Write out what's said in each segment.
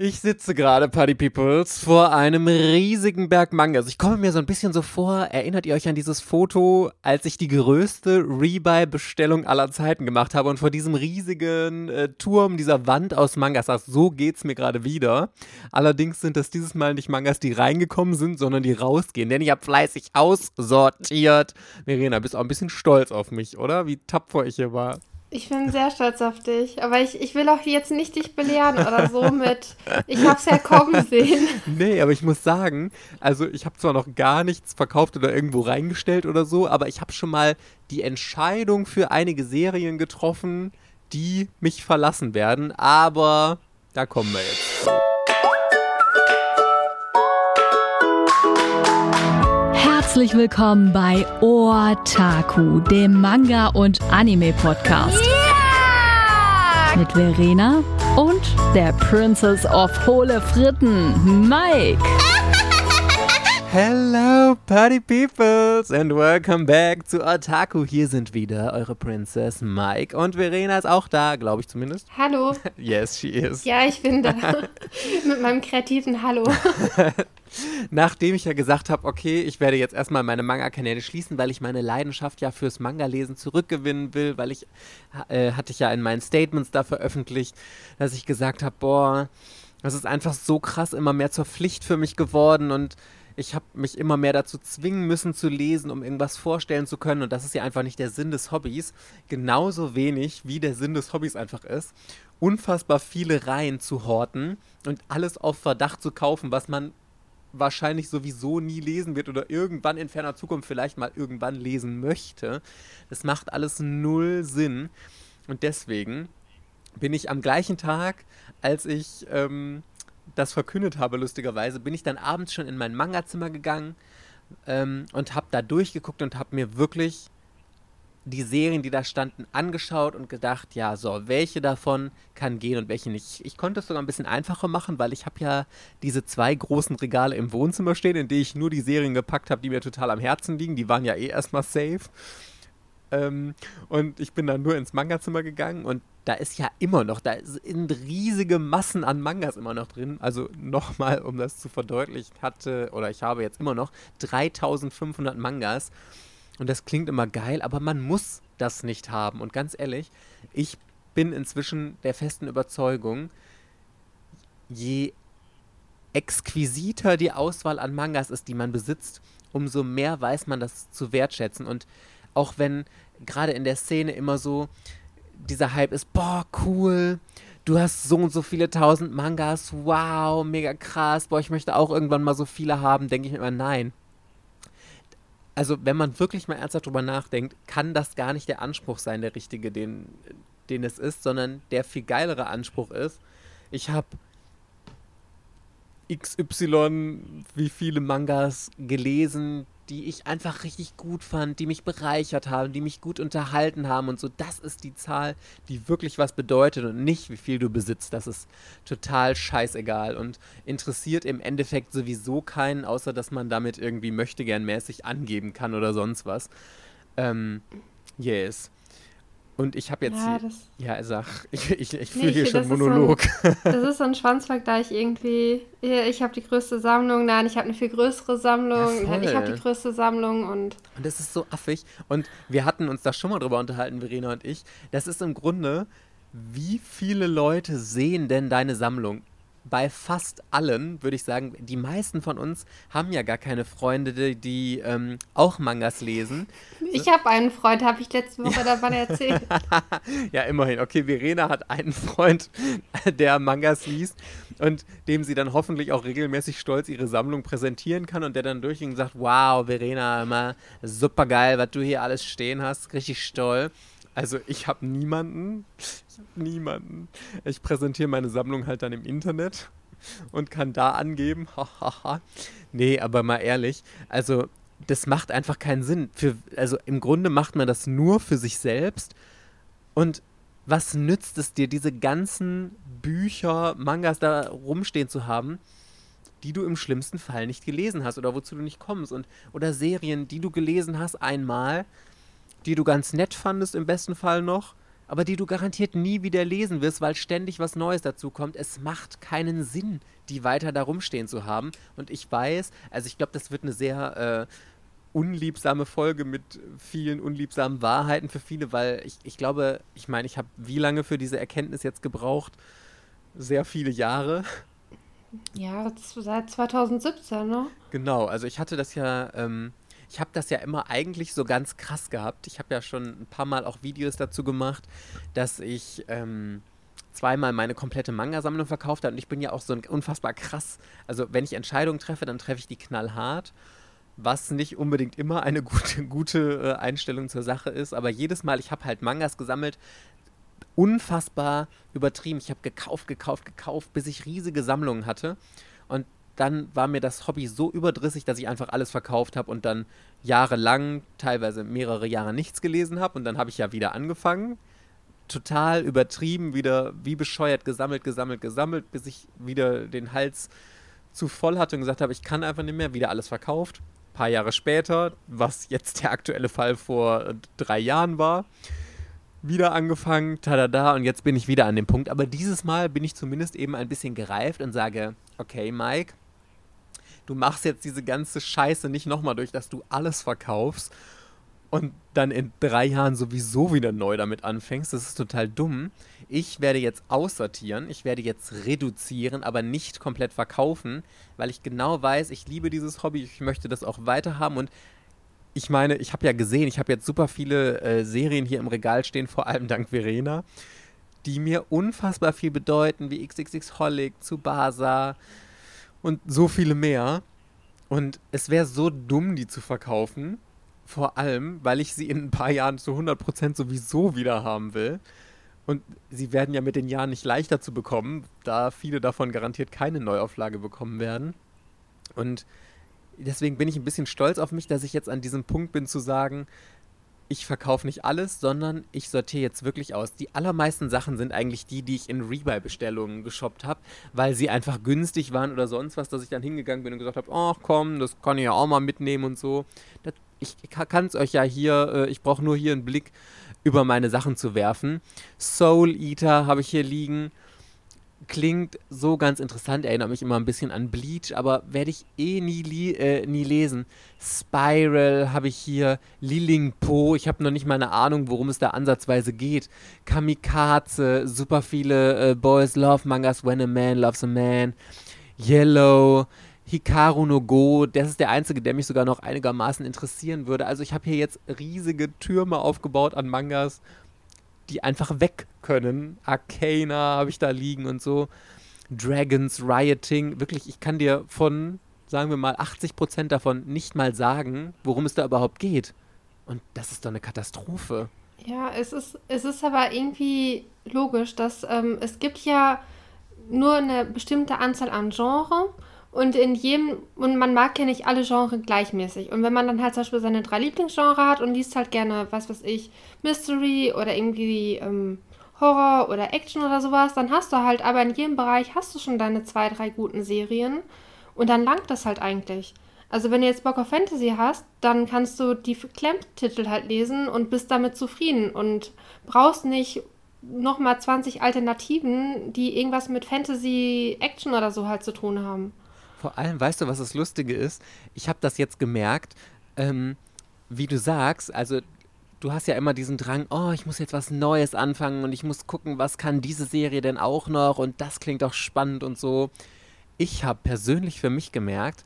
Ich sitze gerade, Party Peoples, vor einem riesigen Berg Mangas. Ich komme mir so ein bisschen so vor, erinnert ihr euch an dieses Foto, als ich die größte Rebuy-Bestellung aller Zeiten gemacht habe und vor diesem riesigen äh, Turm, dieser Wand aus Mangas saß? So geht's mir gerade wieder. Allerdings sind das dieses Mal nicht Mangas, die reingekommen sind, sondern die rausgehen, denn ich habe fleißig aussortiert. Verena, bist auch ein bisschen stolz auf mich, oder? Wie tapfer ich hier war. Ich bin sehr stolz auf dich, aber ich, ich will auch jetzt nicht dich belehren oder so mit, ich hab's ja kommen sehen. Nee, aber ich muss sagen, also ich habe zwar noch gar nichts verkauft oder irgendwo reingestellt oder so, aber ich habe schon mal die Entscheidung für einige Serien getroffen, die mich verlassen werden, aber da kommen wir jetzt. Herzlich willkommen bei Otaku, dem Manga- und Anime-Podcast. Yeah! Mit Verena und der Princess of Hohle Fritten, Mike. Hello, Party Peoples, and welcome back zu Otaku. Hier sind wieder eure Princess Mike und Verena ist auch da, glaube ich zumindest. Hallo. Yes, she is. Ja, ich bin da. Mit meinem kreativen Hallo. Nachdem ich ja gesagt habe, okay, ich werde jetzt erstmal meine Manga-Kanäle schließen, weil ich meine Leidenschaft ja fürs Manga-Lesen zurückgewinnen will, weil ich, äh, hatte ich ja in meinen Statements da veröffentlicht, dass ich gesagt habe, boah, das ist einfach so krass immer mehr zur Pflicht für mich geworden und ich habe mich immer mehr dazu zwingen müssen zu lesen, um irgendwas vorstellen zu können. Und das ist ja einfach nicht der Sinn des Hobbys. Genauso wenig wie der Sinn des Hobbys einfach ist, unfassbar viele Reihen zu horten und alles auf Verdacht zu kaufen, was man wahrscheinlich sowieso nie lesen wird oder irgendwann in ferner Zukunft vielleicht mal irgendwann lesen möchte. Das macht alles null Sinn. Und deswegen bin ich am gleichen Tag, als ich ähm, das verkündet habe, lustigerweise, bin ich dann abends schon in mein Manga-Zimmer gegangen ähm, und habe da durchgeguckt und habe mir wirklich die Serien, die da standen, angeschaut und gedacht, ja, so, welche davon kann gehen und welche nicht. Ich konnte es sogar ein bisschen einfacher machen, weil ich habe ja diese zwei großen Regale im Wohnzimmer stehen, in die ich nur die Serien gepackt habe, die mir total am Herzen liegen. Die waren ja eh erstmal safe. Ähm, und ich bin dann nur ins Manga-Zimmer gegangen und da ist ja immer noch, da sind riesige Massen an Mangas immer noch drin. Also nochmal, um das zu verdeutlichen, hatte, oder ich habe jetzt immer noch 3500 Mangas. Und das klingt immer geil, aber man muss das nicht haben. Und ganz ehrlich, ich bin inzwischen der festen Überzeugung, je exquisiter die Auswahl an Mangas ist, die man besitzt, umso mehr weiß man das zu wertschätzen. Und auch wenn gerade in der Szene immer so dieser Hype ist, boah, cool, du hast so und so viele tausend Mangas, wow, mega krass, boah, ich möchte auch irgendwann mal so viele haben, denke ich mir immer, nein. Also, wenn man wirklich mal ernsthaft drüber nachdenkt, kann das gar nicht der Anspruch sein, der richtige, den, den es ist, sondern der viel geilere Anspruch ist, ich habe XY, wie viele Mangas gelesen, die ich einfach richtig gut fand, die mich bereichert haben, die mich gut unterhalten haben und so. Das ist die Zahl, die wirklich was bedeutet und nicht, wie viel du besitzt. Das ist total scheißegal und interessiert im Endeffekt sowieso keinen, außer dass man damit irgendwie möchte gern mäßig angeben kann oder sonst was. Ähm, yes. Und ich habe jetzt. Ja, das- ja, sag, ich, ich, ich Nee, fühle ich hier schon das ist so ein- Monolog. Das ist so ein Schwanzvergleich irgendwie. Ich habe die größte Sammlung, nein, ich habe eine viel größere Sammlung, Ja, ich habe die größte Sammlung und Und das ist so affig. Und wir hatten uns da schon mal drüber unterhalten, Verena und ich. Das ist im Grunde, wie viele Leute sehen denn deine Sammlung? Bei fast allen würde ich sagen, die meisten von uns haben ja gar keine Freunde, die, die ähm, auch Mangas lesen. ich habe einen Freund, habe ich letzte Woche davon erzählt. ja, immerhin. Okay, Verena hat einen Freund, der Mangas liest und dem sie dann hoffentlich auch regelmäßig stolz ihre Sammlung präsentieren kann und der dann durchgeht und sagt, wow, Verena, immer super geil, was du hier alles stehen hast, richtig toll. Also ich habe niemanden, ich habe niemanden. Ich präsentiere meine Sammlung halt dann im Internet und kann da angeben, nee, aber mal ehrlich, also das macht einfach keinen Sinn. Für, also im Grunde macht man das nur für sich selbst und was nützt es dir, diese ganzen Bücher, Mangas da rumstehen zu haben, die du im schlimmsten Fall nicht gelesen hast oder wozu du nicht kommst und oder Serien, die du gelesen hast einmal, die du ganz nett fandest im besten Fall noch, aber die du garantiert nie wieder lesen wirst, weil ständig was Neues dazu kommt. Es macht keinen Sinn, die weiter da rumstehen zu haben. Und ich weiß, also ich glaube, das wird eine sehr äh, unliebsame Folge mit vielen unliebsamen Wahrheiten für viele, weil ich, ich glaube, ich meine, ich habe wie lange für diese Erkenntnis jetzt gebraucht? Sehr viele Jahre. Ja, seit 2017, ne? Genau, also ich hatte das ja, ähm, ich habe das ja immer eigentlich so ganz krass gehabt. Ich habe ja schon ein paar Mal auch Videos dazu gemacht, dass ich ähm, zweimal meine komplette Manga-Sammlung verkauft habe. Und ich bin ja auch so unfassbar krass. Also wenn ich Entscheidungen treffe, dann treffe ich die knallhart was nicht unbedingt immer eine gute, gute äh, Einstellung zur Sache ist. Aber jedes Mal, ich habe halt Mangas gesammelt, unfassbar übertrieben. Ich habe gekauft, gekauft, gekauft, bis ich riesige Sammlungen hatte. Und dann war mir das Hobby so überdrissig, dass ich einfach alles verkauft habe und dann jahrelang, teilweise mehrere Jahre nichts gelesen habe. Und dann habe ich ja wieder angefangen. Total übertrieben, wieder wie bescheuert gesammelt, gesammelt, gesammelt, bis ich wieder den Hals zu voll hatte und gesagt habe, ich kann einfach nicht mehr, wieder alles verkauft paar Jahre später, was jetzt der aktuelle Fall vor drei Jahren war, wieder angefangen, tada und jetzt bin ich wieder an dem Punkt. Aber dieses Mal bin ich zumindest eben ein bisschen gereift und sage, okay, Mike, du machst jetzt diese ganze Scheiße nicht nochmal durch, dass du alles verkaufst und dann in drei Jahren sowieso wieder neu damit anfängst. Das ist total dumm. Ich werde jetzt aussortieren, ich werde jetzt reduzieren, aber nicht komplett verkaufen, weil ich genau weiß, ich liebe dieses Hobby, ich möchte das auch weiterhaben und ich meine, ich habe ja gesehen, ich habe jetzt super viele äh, Serien hier im Regal stehen, vor allem dank Verena, die mir unfassbar viel bedeuten, wie XXX Holic, Tsubasa und so viele mehr. Und es wäre so dumm, die zu verkaufen. Vor allem, weil ich sie in ein paar Jahren zu 100% sowieso wieder haben will. Und sie werden ja mit den Jahren nicht leichter zu bekommen, da viele davon garantiert keine Neuauflage bekommen werden. Und deswegen bin ich ein bisschen stolz auf mich, dass ich jetzt an diesem Punkt bin zu sagen, ich verkaufe nicht alles, sondern ich sortiere jetzt wirklich aus. Die allermeisten Sachen sind eigentlich die, die ich in Rebuy-Bestellungen geshoppt habe, weil sie einfach günstig waren oder sonst was, dass ich dann hingegangen bin und gesagt habe, ach komm, das kann ich ja auch mal mitnehmen und so. Das ich kann es euch ja hier, äh, ich brauche nur hier einen Blick über meine Sachen zu werfen. Soul Eater habe ich hier liegen. Klingt so ganz interessant, erinnert mich immer ein bisschen an Bleach, aber werde ich eh nie, äh, nie lesen. Spiral habe ich hier, Liling Po, ich habe noch nicht mal eine Ahnung, worum es da ansatzweise geht. Kamikaze, super viele äh, Boys Love Mangas, When a Man Loves a Man. Yellow, Hikaru no Go, das ist der einzige, der mich sogar noch einigermaßen interessieren würde. Also ich habe hier jetzt riesige Türme aufgebaut an Mangas, die einfach weg können. Arcana habe ich da liegen und so. Dragons, Rioting. Wirklich, ich kann dir von, sagen wir mal, 80% davon nicht mal sagen, worum es da überhaupt geht. Und das ist doch eine Katastrophe. Ja, es ist, es ist aber irgendwie logisch, dass ähm, es gibt ja nur eine bestimmte Anzahl an Genres und in jedem, und man mag ja nicht alle Genres gleichmäßig. Und wenn man dann halt zum Beispiel seine drei Lieblingsgenres hat und liest halt gerne, was weiß ich, Mystery oder irgendwie ähm, Horror oder Action oder sowas, dann hast du halt, aber in jedem Bereich hast du schon deine zwei, drei guten Serien. Und dann langt das halt eigentlich. Also wenn du jetzt Bock auf Fantasy hast, dann kannst du die Klemmtitel halt lesen und bist damit zufrieden und brauchst nicht nochmal 20 Alternativen, die irgendwas mit Fantasy, Action oder so halt zu tun haben. Vor allem, weißt du, was das Lustige ist? Ich habe das jetzt gemerkt, ähm, wie du sagst, also du hast ja immer diesen Drang, oh, ich muss jetzt was Neues anfangen und ich muss gucken, was kann diese Serie denn auch noch und das klingt auch spannend und so. Ich habe persönlich für mich gemerkt,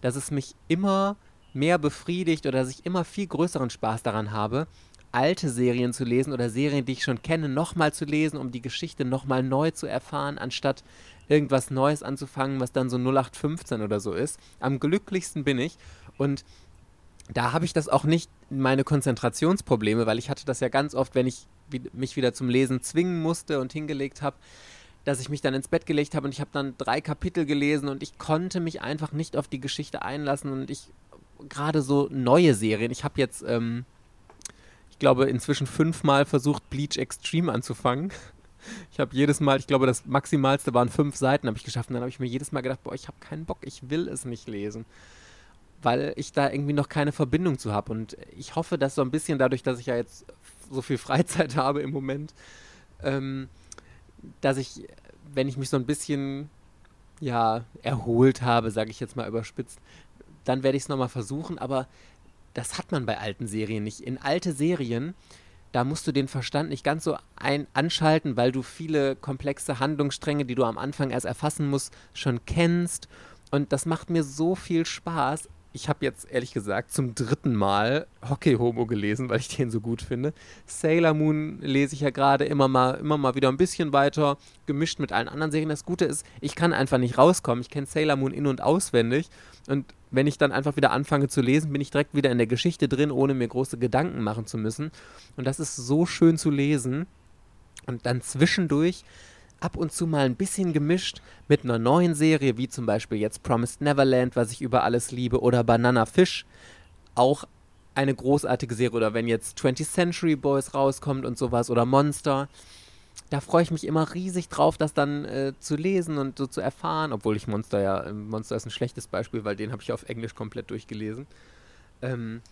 dass es mich immer mehr befriedigt oder dass ich immer viel größeren Spaß daran habe, alte Serien zu lesen oder Serien, die ich schon kenne, nochmal zu lesen, um die Geschichte nochmal neu zu erfahren, anstatt irgendwas Neues anzufangen, was dann so 0815 oder so ist. Am glücklichsten bin ich und da habe ich das auch nicht, meine Konzentrationsprobleme, weil ich hatte das ja ganz oft, wenn ich mich wieder zum Lesen zwingen musste und hingelegt habe, dass ich mich dann ins Bett gelegt habe und ich habe dann drei Kapitel gelesen und ich konnte mich einfach nicht auf die Geschichte einlassen und ich gerade so neue Serien, ich habe jetzt, ähm, ich glaube, inzwischen fünfmal versucht, Bleach Extreme anzufangen. Ich habe jedes Mal, ich glaube, das Maximalste waren fünf Seiten, habe ich geschafft. Und dann habe ich mir jedes Mal gedacht, boah, ich habe keinen Bock, ich will es nicht lesen. Weil ich da irgendwie noch keine Verbindung zu habe. Und ich hoffe, dass so ein bisschen dadurch, dass ich ja jetzt so viel Freizeit habe im Moment, ähm, dass ich, wenn ich mich so ein bisschen ja, erholt habe, sage ich jetzt mal überspitzt, dann werde ich es nochmal versuchen, aber das hat man bei alten Serien nicht. In alte Serien, da musst du den Verstand nicht ganz so ein anschalten, weil du viele komplexe Handlungsstränge, die du am Anfang erst erfassen musst, schon kennst. Und das macht mir so viel Spaß ich habe jetzt ehrlich gesagt zum dritten Mal Hockey Homo gelesen, weil ich den so gut finde. Sailor Moon lese ich ja gerade immer mal, immer mal wieder ein bisschen weiter, gemischt mit allen anderen Serien. Das Gute ist, ich kann einfach nicht rauskommen. Ich kenne Sailor Moon in- und auswendig. Und wenn ich dann einfach wieder anfange zu lesen, bin ich direkt wieder in der Geschichte drin, ohne mir große Gedanken machen zu müssen. Und das ist so schön zu lesen. Und dann zwischendurch ab und zu mal ein bisschen gemischt mit einer neuen Serie, wie zum Beispiel jetzt Promised Neverland, was ich über alles liebe, oder Banana Fish, auch eine großartige Serie. Oder wenn jetzt 20th Century Boys rauskommt und sowas, oder Monster. Da freue ich mich immer riesig drauf, das dann äh, zu lesen und so zu erfahren, obwohl ich Monster ja, Monster ist ein schlechtes Beispiel, weil den habe ich auf Englisch komplett durchgelesen. Ähm,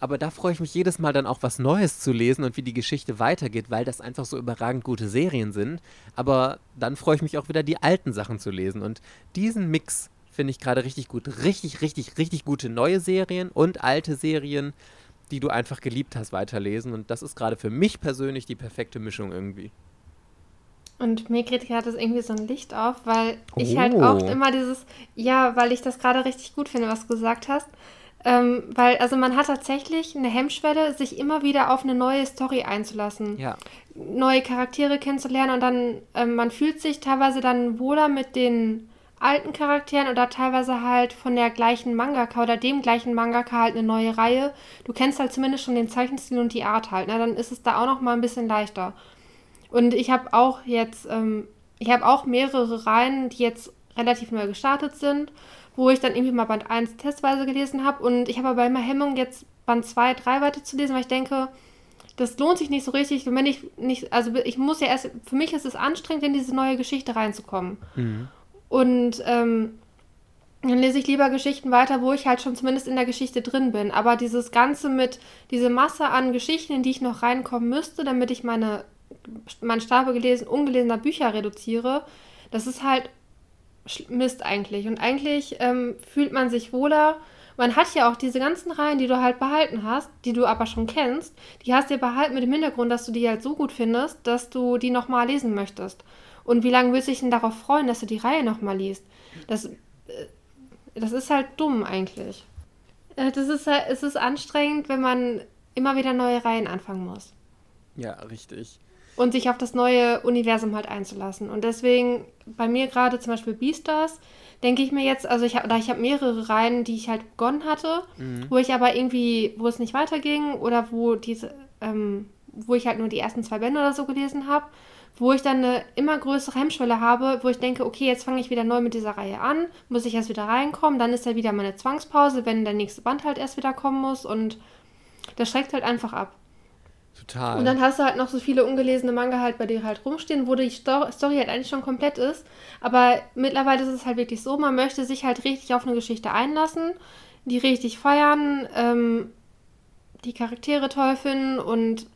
aber da freue ich mich jedes Mal dann auch was Neues zu lesen und wie die Geschichte weitergeht, weil das einfach so überragend gute Serien sind. Aber dann freue ich mich auch wieder, die alten Sachen zu lesen. Und diesen Mix finde ich gerade richtig gut. Richtig, richtig, richtig gute neue Serien und alte Serien, die du einfach geliebt hast, weiterlesen. Und das ist gerade für mich persönlich die perfekte Mischung irgendwie. Und mir gerade das irgendwie so ein Licht auf, weil ich halt oh. halt oft immer dieses, ja, weil ich das gerade richtig gut finde, was du gesagt hast. Ähm, weil, also man hat tatsächlich eine Hemmschwelle, sich immer wieder auf eine neue Story einzulassen. Ja. Neue Charaktere kennenzulernen und dann, ähm, man fühlt sich teilweise dann wohler mit den alten Charakteren oder teilweise halt von der gleichen Mangaka oder dem gleichen Mangaka halt eine neue Reihe. Du kennst halt zumindest schon den Zeichenstil und die Art halt, ne? Dann ist es da auch noch mal ein bisschen leichter. Und ich habe auch jetzt, ähm, ich habe auch mehrere Reihen, die jetzt relativ neu gestartet sind wo ich dann irgendwie mal Band 1 testweise gelesen habe. Und ich habe aber immer Hemmung, jetzt Band 2, 3 weiter zu lesen, weil ich denke, das lohnt sich nicht so richtig. wenn ich nicht, also ich muss ja erst, für mich ist es anstrengend, in diese neue Geschichte reinzukommen. Mhm. Und ähm, dann lese ich lieber Geschichten weiter, wo ich halt schon zumindest in der Geschichte drin bin. Aber dieses Ganze mit, diese Masse an Geschichten, in die ich noch reinkommen müsste, damit ich meine, meinen Stapel gelesen, ungelesener Bücher reduziere, das ist halt Mist eigentlich. Und eigentlich ähm, fühlt man sich wohler. Man hat ja auch diese ganzen Reihen, die du halt behalten hast, die du aber schon kennst, die hast du ja behalten mit dem Hintergrund, dass du die halt so gut findest, dass du die nochmal lesen möchtest. Und wie lange willst du dich denn darauf freuen, dass du die Reihe nochmal liest? Das, äh, das ist halt dumm eigentlich. Äh, das ist halt, es ist anstrengend, wenn man immer wieder neue Reihen anfangen muss. Ja, richtig und sich auf das neue Universum halt einzulassen. Und deswegen bei mir gerade zum Beispiel Beastars, denke ich mir jetzt, also ich habe ich habe mehrere Reihen, die ich halt begonnen hatte, mhm. wo ich aber irgendwie, wo es nicht weiterging oder wo diese, ähm, wo ich halt nur die ersten zwei Bände oder so gelesen habe, wo ich dann eine immer größere Hemmschwelle habe, wo ich denke, okay, jetzt fange ich wieder neu mit dieser Reihe an, muss ich erst wieder reinkommen, dann ist ja wieder meine Zwangspause, wenn der nächste Band halt erst wieder kommen muss und das schreckt halt einfach ab. Total. Und dann hast du halt noch so viele ungelesene Manga halt bei dir halt rumstehen, wo die Story halt eigentlich schon komplett ist. Aber mittlerweile ist es halt wirklich so, man möchte sich halt richtig auf eine Geschichte einlassen, die richtig feiern, ähm, die Charaktere toll finden und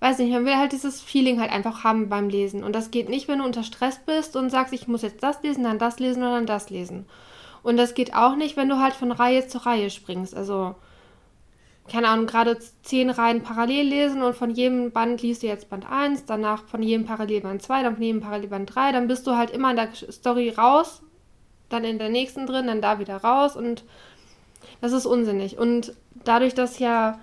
weiß nicht, man will halt dieses Feeling halt einfach haben beim Lesen. Und das geht nicht, wenn du unter Stress bist und sagst, ich muss jetzt das lesen, dann das lesen oder dann das lesen. Und das geht auch nicht, wenn du halt von Reihe zu Reihe springst. Also keine Ahnung, gerade zehn Reihen parallel lesen und von jedem Band liest du jetzt Band 1, danach von jedem Parallelband 2, dann von jedem Parallelband 3, dann bist du halt immer in der Story raus, dann in der nächsten drin, dann da wieder raus und das ist unsinnig. Und dadurch, dass ja,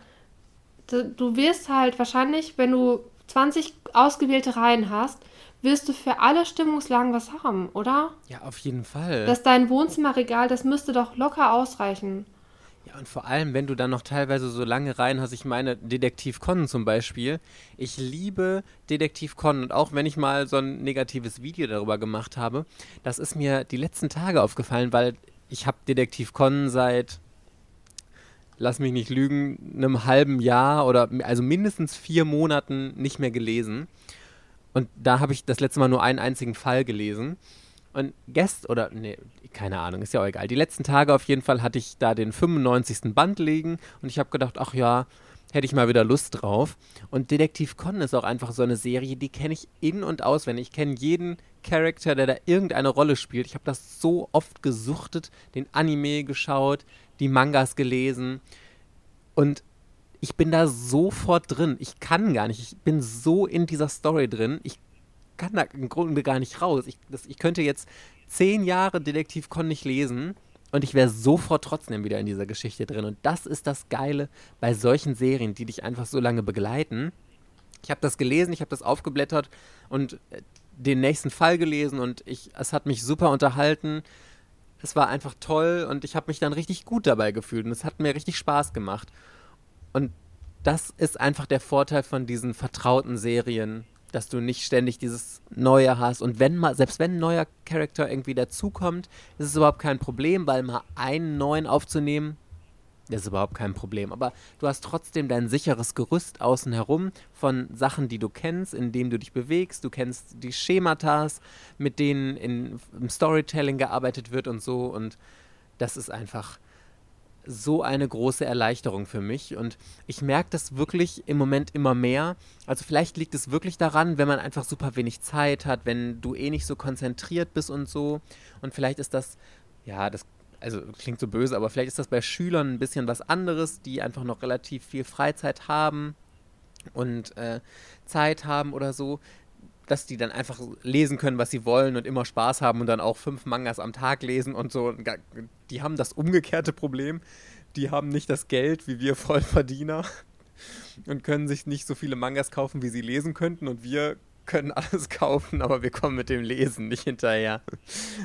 du wirst halt wahrscheinlich, wenn du 20 ausgewählte Reihen hast, wirst du für alle Stimmungslagen was haben, oder? Ja, auf jeden Fall. Dass dein Wohnzimmerregal, das müsste doch locker ausreichen. Ja, und vor allem, wenn du dann noch teilweise so lange Reihen hast, ich meine, Detektiv Con zum Beispiel. Ich liebe Detektiv Con und auch wenn ich mal so ein negatives Video darüber gemacht habe, das ist mir die letzten Tage aufgefallen, weil ich habe Detektiv Con seit, lass mich nicht lügen, einem halben Jahr oder also mindestens vier Monaten nicht mehr gelesen. Und da habe ich das letzte Mal nur einen einzigen Fall gelesen. Und gest oder nee, keine Ahnung, ist ja auch egal. Die letzten Tage auf jeden Fall hatte ich da den 95. Band liegen und ich habe gedacht, ach ja, hätte ich mal wieder Lust drauf. Und Detektiv Conan ist auch einfach so eine Serie, die kenne ich in- und auswendig. Ich kenne jeden Charakter, der da irgendeine Rolle spielt. Ich habe das so oft gesuchtet, den Anime geschaut, die Mangas gelesen. Und ich bin da sofort drin. Ich kann gar nicht. Ich bin so in dieser Story drin. Ich kann da im Grunde gar nicht raus. Ich, das, ich könnte jetzt zehn Jahre Detektiv Con nicht lesen und ich wäre sofort trotzdem wieder in dieser Geschichte drin. Und das ist das Geile bei solchen Serien, die dich einfach so lange begleiten. Ich habe das gelesen, ich habe das aufgeblättert und äh, den nächsten Fall gelesen und ich, es hat mich super unterhalten. Es war einfach toll und ich habe mich dann richtig gut dabei gefühlt und es hat mir richtig Spaß gemacht. Und das ist einfach der Vorteil von diesen vertrauten Serien, dass du nicht ständig dieses Neue hast. Und wenn mal, selbst wenn ein neuer Charakter irgendwie dazukommt, ist es überhaupt kein Problem, weil mal einen neuen aufzunehmen, das ist überhaupt kein Problem. Aber du hast trotzdem dein sicheres Gerüst außen herum von Sachen, die du kennst, in denen du dich bewegst. Du kennst die Schematas, mit denen in, im Storytelling gearbeitet wird und so. Und das ist einfach so eine große Erleichterung für mich und ich merke das wirklich im Moment immer mehr. Also vielleicht liegt es wirklich daran, wenn man einfach super wenig Zeit hat, wenn du eh nicht so konzentriert bist und so. Und vielleicht ist das, ja, das, also klingt so böse, aber vielleicht ist das bei Schülern ein bisschen was anderes, die einfach noch relativ viel Freizeit haben und äh, Zeit haben oder so dass die dann einfach lesen können, was sie wollen und immer Spaß haben und dann auch fünf Mangas am Tag lesen und so. Die haben das umgekehrte Problem. Die haben nicht das Geld wie wir Vollverdiener und können sich nicht so viele Mangas kaufen, wie sie lesen könnten. Und wir können alles kaufen, aber wir kommen mit dem Lesen nicht hinterher.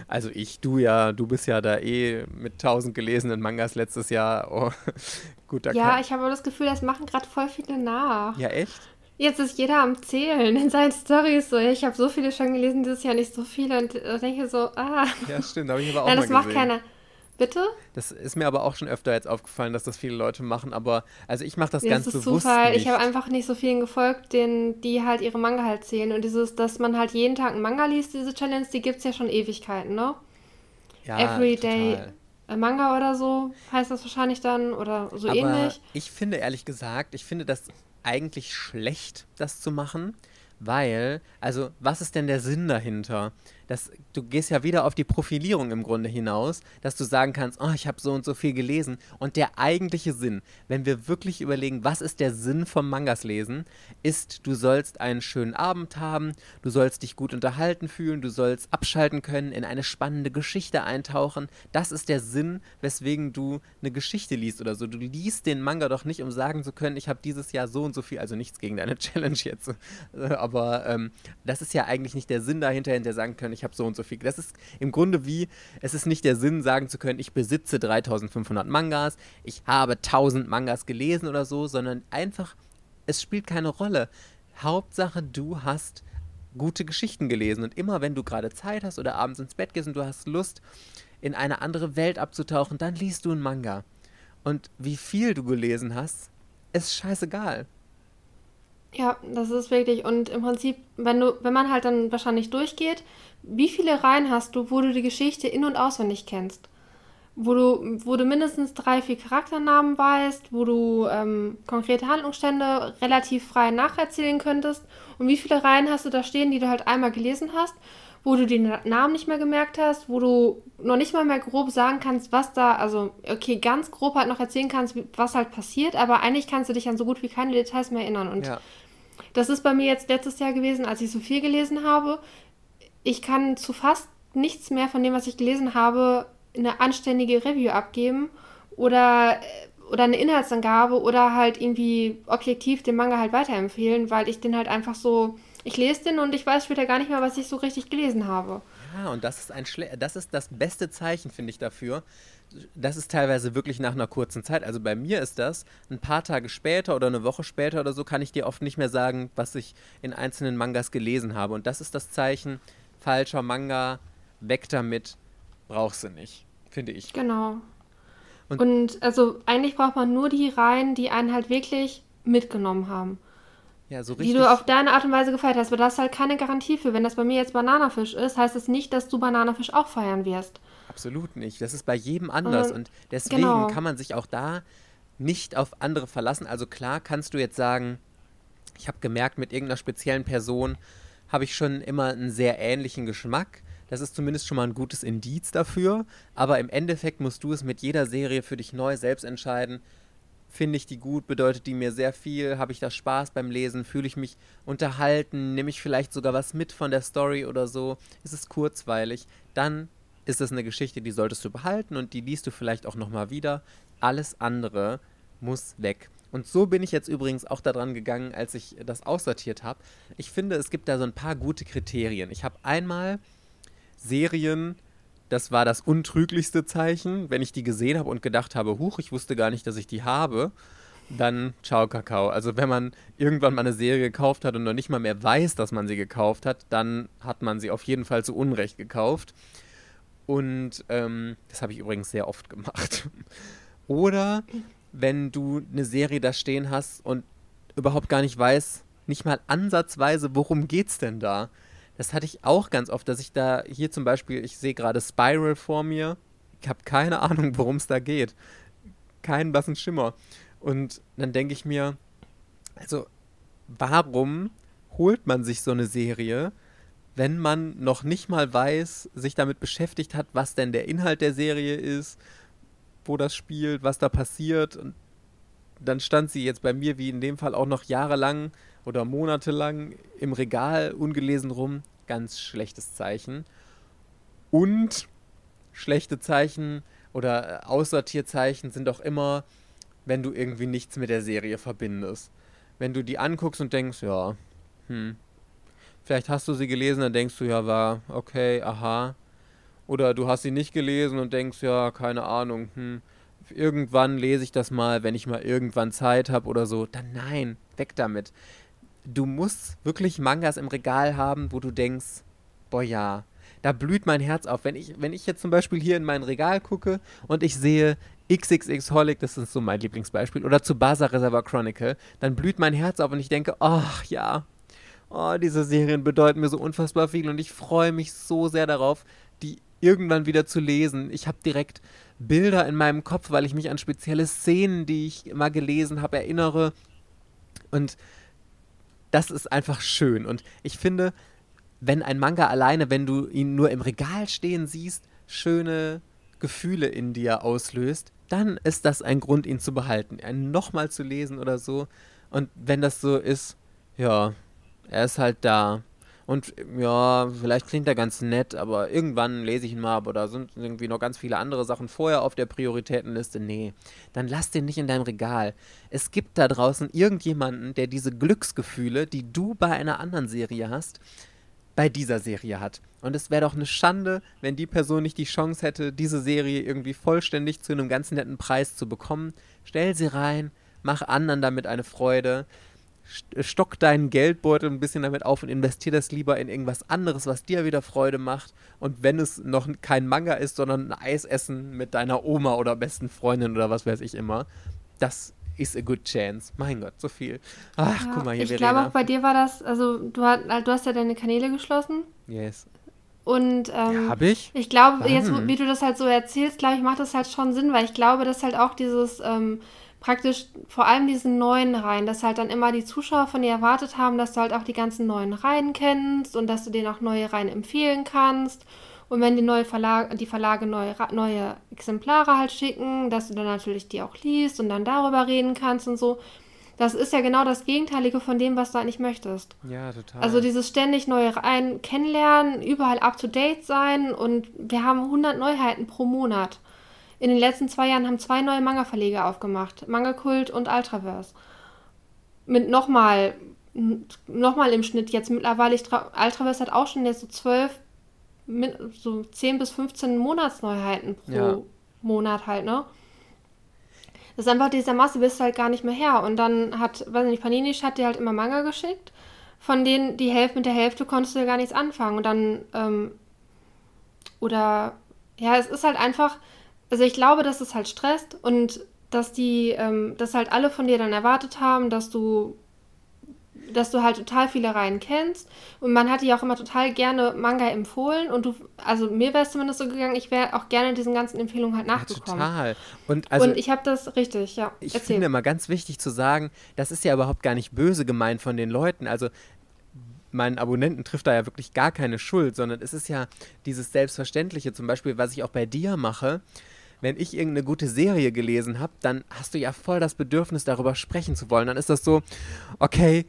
Also ich, du ja, du bist ja da eh mit tausend gelesenen Mangas letztes Jahr. Oh, gut, da Ja, ich habe das Gefühl, das machen gerade voll viele nach. Ja, echt? Jetzt ist jeder am Zählen in seinen Stories. So, ich habe so viele schon gelesen, dieses Jahr nicht so viele. Und denke so, ah. Ja, stimmt, habe ich aber auch Nein, das mal gesehen. macht keiner. Bitte? Das ist mir aber auch schon öfter jetzt aufgefallen, dass das viele Leute machen, aber also ich mache das ja, ganz das ist bewusst Zufall. Nicht. Ich habe einfach nicht so vielen gefolgt, denen, die halt ihre Manga halt zählen. Und dieses, dass man halt jeden Tag einen Manga liest, diese Challenge, die gibt es ja schon Ewigkeiten, ne? Ja, Everyday total. Manga oder so heißt das wahrscheinlich dann oder so aber ähnlich. Ich finde ehrlich gesagt, ich finde das eigentlich schlecht, das zu machen, weil, also, was ist denn der Sinn dahinter? Das, du gehst ja wieder auf die Profilierung im Grunde hinaus, dass du sagen kannst, oh, ich habe so und so viel gelesen. Und der eigentliche Sinn, wenn wir wirklich überlegen, was ist der Sinn vom Mangas lesen, ist, du sollst einen schönen Abend haben, du sollst dich gut unterhalten fühlen, du sollst abschalten können, in eine spannende Geschichte eintauchen. Das ist der Sinn, weswegen du eine Geschichte liest oder so. Du liest den Manga doch nicht, um sagen zu können, ich habe dieses Jahr so und so viel, also nichts gegen deine Challenge jetzt, aber ähm, das ist ja eigentlich nicht der Sinn dahinter, hinter sagen können, ich habe so und so viel. Das ist im Grunde wie, es ist nicht der Sinn, sagen zu können, ich besitze 3500 Mangas, ich habe 1000 Mangas gelesen oder so, sondern einfach, es spielt keine Rolle. Hauptsache, du hast gute Geschichten gelesen und immer wenn du gerade Zeit hast oder abends ins Bett gehst und du hast Lust, in eine andere Welt abzutauchen, dann liest du einen Manga. Und wie viel du gelesen hast, ist scheißegal. Ja, das ist wirklich. Und im Prinzip, wenn du, wenn man halt dann wahrscheinlich durchgeht, wie viele Reihen hast du, wo du die Geschichte in- und auswendig kennst? Wo du, wo du mindestens drei, vier Charakternamen weißt, wo du ähm, konkrete Handlungsstände relativ frei nacherzählen könntest. Und wie viele Reihen hast du da stehen, die du halt einmal gelesen hast, wo du den Namen nicht mehr gemerkt hast, wo du noch nicht mal mehr grob sagen kannst, was da, also okay, ganz grob halt noch erzählen kannst, was halt passiert, aber eigentlich kannst du dich an so gut wie keine Details mehr erinnern. Und ja. Das ist bei mir jetzt letztes Jahr gewesen, als ich so viel gelesen habe. Ich kann zu fast nichts mehr von dem, was ich gelesen habe, eine anständige Review abgeben oder, äh, oder eine Inhaltsangabe oder halt irgendwie objektiv den Manga halt weiterempfehlen, weil ich den halt einfach so, ich lese den und ich weiß später gar nicht mehr, was ich so richtig gelesen habe. Ja, und das ist ein Schle das ist das beste Zeichen, finde ich, dafür, das ist teilweise wirklich nach einer kurzen Zeit. Also bei mir ist das ein paar Tage später oder eine Woche später oder so, kann ich dir oft nicht mehr sagen, was ich in einzelnen Mangas gelesen habe. Und das ist das Zeichen, falscher Manga, weg damit, brauchst du nicht, finde ich. Genau. Und, Und also eigentlich braucht man nur die Reihen, die einen halt wirklich mitgenommen haben. Ja, so richtig. Die du auf deine Art und Weise gefeiert hast. Aber das ist halt keine Garantie für. Wenn das bei mir jetzt Bananafisch ist, heißt das nicht, dass du Bananafisch auch feiern wirst. Absolut nicht. Das ist bei jedem anders. Und, und deswegen genau. kann man sich auch da nicht auf andere verlassen. Also klar kannst du jetzt sagen, ich habe gemerkt, mit irgendeiner speziellen Person habe ich schon immer einen sehr ähnlichen Geschmack. Das ist zumindest schon mal ein gutes Indiz dafür. Aber im Endeffekt musst du es mit jeder Serie für dich neu selbst entscheiden. Finde ich die gut? Bedeutet die mir sehr viel? Habe ich da Spaß beim Lesen? Fühle ich mich unterhalten? Nehme ich vielleicht sogar was mit von der Story oder so? Ist es kurzweilig? Dann ist es eine Geschichte, die solltest du behalten und die liest du vielleicht auch nochmal wieder. Alles andere muss weg. Und so bin ich jetzt übrigens auch daran gegangen, als ich das aussortiert habe. Ich finde, es gibt da so ein paar gute Kriterien. Ich habe einmal Serien, das war das untrüglichste Zeichen, wenn ich die gesehen habe und gedacht habe, huch, ich wusste gar nicht, dass ich die habe. Dann ciao Kakao. Also wenn man irgendwann mal eine Serie gekauft hat und noch nicht mal mehr weiß, dass man sie gekauft hat, dann hat man sie auf jeden Fall zu Unrecht gekauft. Und ähm, das habe ich übrigens sehr oft gemacht. Oder wenn du eine Serie da stehen hast und überhaupt gar nicht weißt, nicht mal ansatzweise, worum geht's denn da? Das hatte ich auch ganz oft, dass ich da hier zum Beispiel, ich sehe gerade Spiral vor mir, ich habe keine Ahnung, worum es da geht. Keinen blassen Schimmer. Und dann denke ich mir, also warum holt man sich so eine Serie, wenn man noch nicht mal weiß, sich damit beschäftigt hat, was denn der Inhalt der Serie ist, wo das spielt, was da passiert. Und dann stand sie jetzt bei mir, wie in dem Fall, auch noch jahrelang oder monatelang im Regal ungelesen rum. Ganz schlechtes Zeichen. Und schlechte Zeichen oder Aussortierzeichen sind auch immer, wenn du irgendwie nichts mit der Serie verbindest. Wenn du die anguckst und denkst, ja, hm, vielleicht hast du sie gelesen, dann denkst du, ja, war okay, aha, oder du hast sie nicht gelesen und denkst, ja, keine Ahnung, hm, irgendwann lese ich das mal, wenn ich mal irgendwann Zeit habe oder so. Dann nein, weg damit. Du musst wirklich Mangas im Regal haben, wo du denkst, boah ja, da blüht mein Herz auf. Wenn ich, wenn ich jetzt zum Beispiel hier in mein Regal gucke und ich sehe XXX Holic, das ist so mein Lieblingsbeispiel, oder zu Baza Reservoir Chronicle, dann blüht mein Herz auf und ich denke, ach ja, oh, diese Serien bedeuten mir so unfassbar viel und ich freue mich so sehr darauf, irgendwann wieder zu lesen. Ich habe direkt Bilder in meinem Kopf, weil ich mich an spezielle Szenen, die ich mal gelesen habe, erinnere. Und das ist einfach schön. Und ich finde, wenn ein Manga alleine, wenn du ihn nur im Regal stehen siehst, schöne Gefühle in dir auslöst, dann ist das ein Grund, ihn zu behalten. Einen nochmal zu lesen oder so. Und wenn das so ist, ja, er ist halt da. Und ja, vielleicht klingt er ganz nett, aber irgendwann lese ich ihn mal, aber da sind irgendwie noch ganz viele andere Sachen vorher auf der Prioritätenliste. Nee, dann lass den nicht in deinem Regal. Es gibt da draußen irgendjemanden, der diese Glücksgefühle, die du bei einer anderen Serie hast, bei dieser Serie hat. Und es wäre doch eine Schande, wenn die Person nicht die Chance hätte, diese Serie irgendwie vollständig zu einem ganz netten Preis zu bekommen. Stell sie rein, mach anderen damit eine Freude stock deinen Geldbeutel ein bisschen damit auf und investier das lieber in irgendwas anderes, was dir wieder Freude macht. Und wenn es noch kein Manga ist, sondern ein Eisessen mit deiner Oma oder besten Freundin oder was weiß ich immer, das ist a good chance. Mein Gott, so viel. Ach, ja, guck mal hier, Ich glaube auch bei dir war das, also du, hast, du hast ja deine Kanäle geschlossen. Yes. Und ähm, ja, habe ich? Ich glaube, jetzt, wie du das halt so erzählst, glaube ich, macht das halt schon Sinn, weil ich glaube, dass halt auch dieses ähm, praktisch vor allem diesen neuen Reihen, dass halt dann immer die Zuschauer von dir erwartet haben, dass du halt auch die ganzen neuen Reihen kennst und dass du denen auch neue Reihen empfehlen kannst. Und wenn die, neue Verlage, die Verlage neue, neue Exemplare halt schicken, dass du dann natürlich die auch liest und dann darüber reden kannst und so. Das ist ja genau das Gegenteilige von dem, was du eigentlich möchtest. Ja, total. Also dieses ständig neue Reihen kennenlernen, überall up to date sein und wir haben 100 Neuheiten pro Monat. In den letzten zwei Jahren haben zwei neue Manga-Verlege aufgemacht. Manga Kult und Ultraverse. Mit nochmal, nochmal im Schnitt jetzt mittlerweile, ich, Ultraverse hat auch schon jetzt so zwölf, so 10 bis 15 Monatsneuheiten pro ja. Monat halt, ne? Das ist einfach dieser Masse bist du halt gar nicht mehr her. Und dann hat, weiß nicht, Panini hat dir halt immer Manga geschickt, von denen die Hälfte mit der Hälfte konntest du ja gar nichts anfangen. Und dann, ähm, oder, ja, es ist halt einfach, also ich glaube, dass es halt stresst und dass die, ähm, dass halt alle von dir dann erwartet haben, dass du dass du halt total viele Reihen kennst und man hat dir auch immer total gerne Manga empfohlen und du, also mir wäre es zumindest so gegangen, ich wäre auch gerne diesen ganzen Empfehlungen halt nachgekommen. Ja, total. Und, also, und ich habe das richtig, ja. Ich Erzähl. finde immer ganz wichtig zu sagen, das ist ja überhaupt gar nicht böse gemeint von den Leuten. Also meinen Abonnenten trifft da ja wirklich gar keine Schuld, sondern es ist ja dieses Selbstverständliche, zum Beispiel, was ich auch bei dir mache wenn ich irgendeine gute Serie gelesen habe, dann hast du ja voll das Bedürfnis, darüber sprechen zu wollen. Dann ist das so, okay,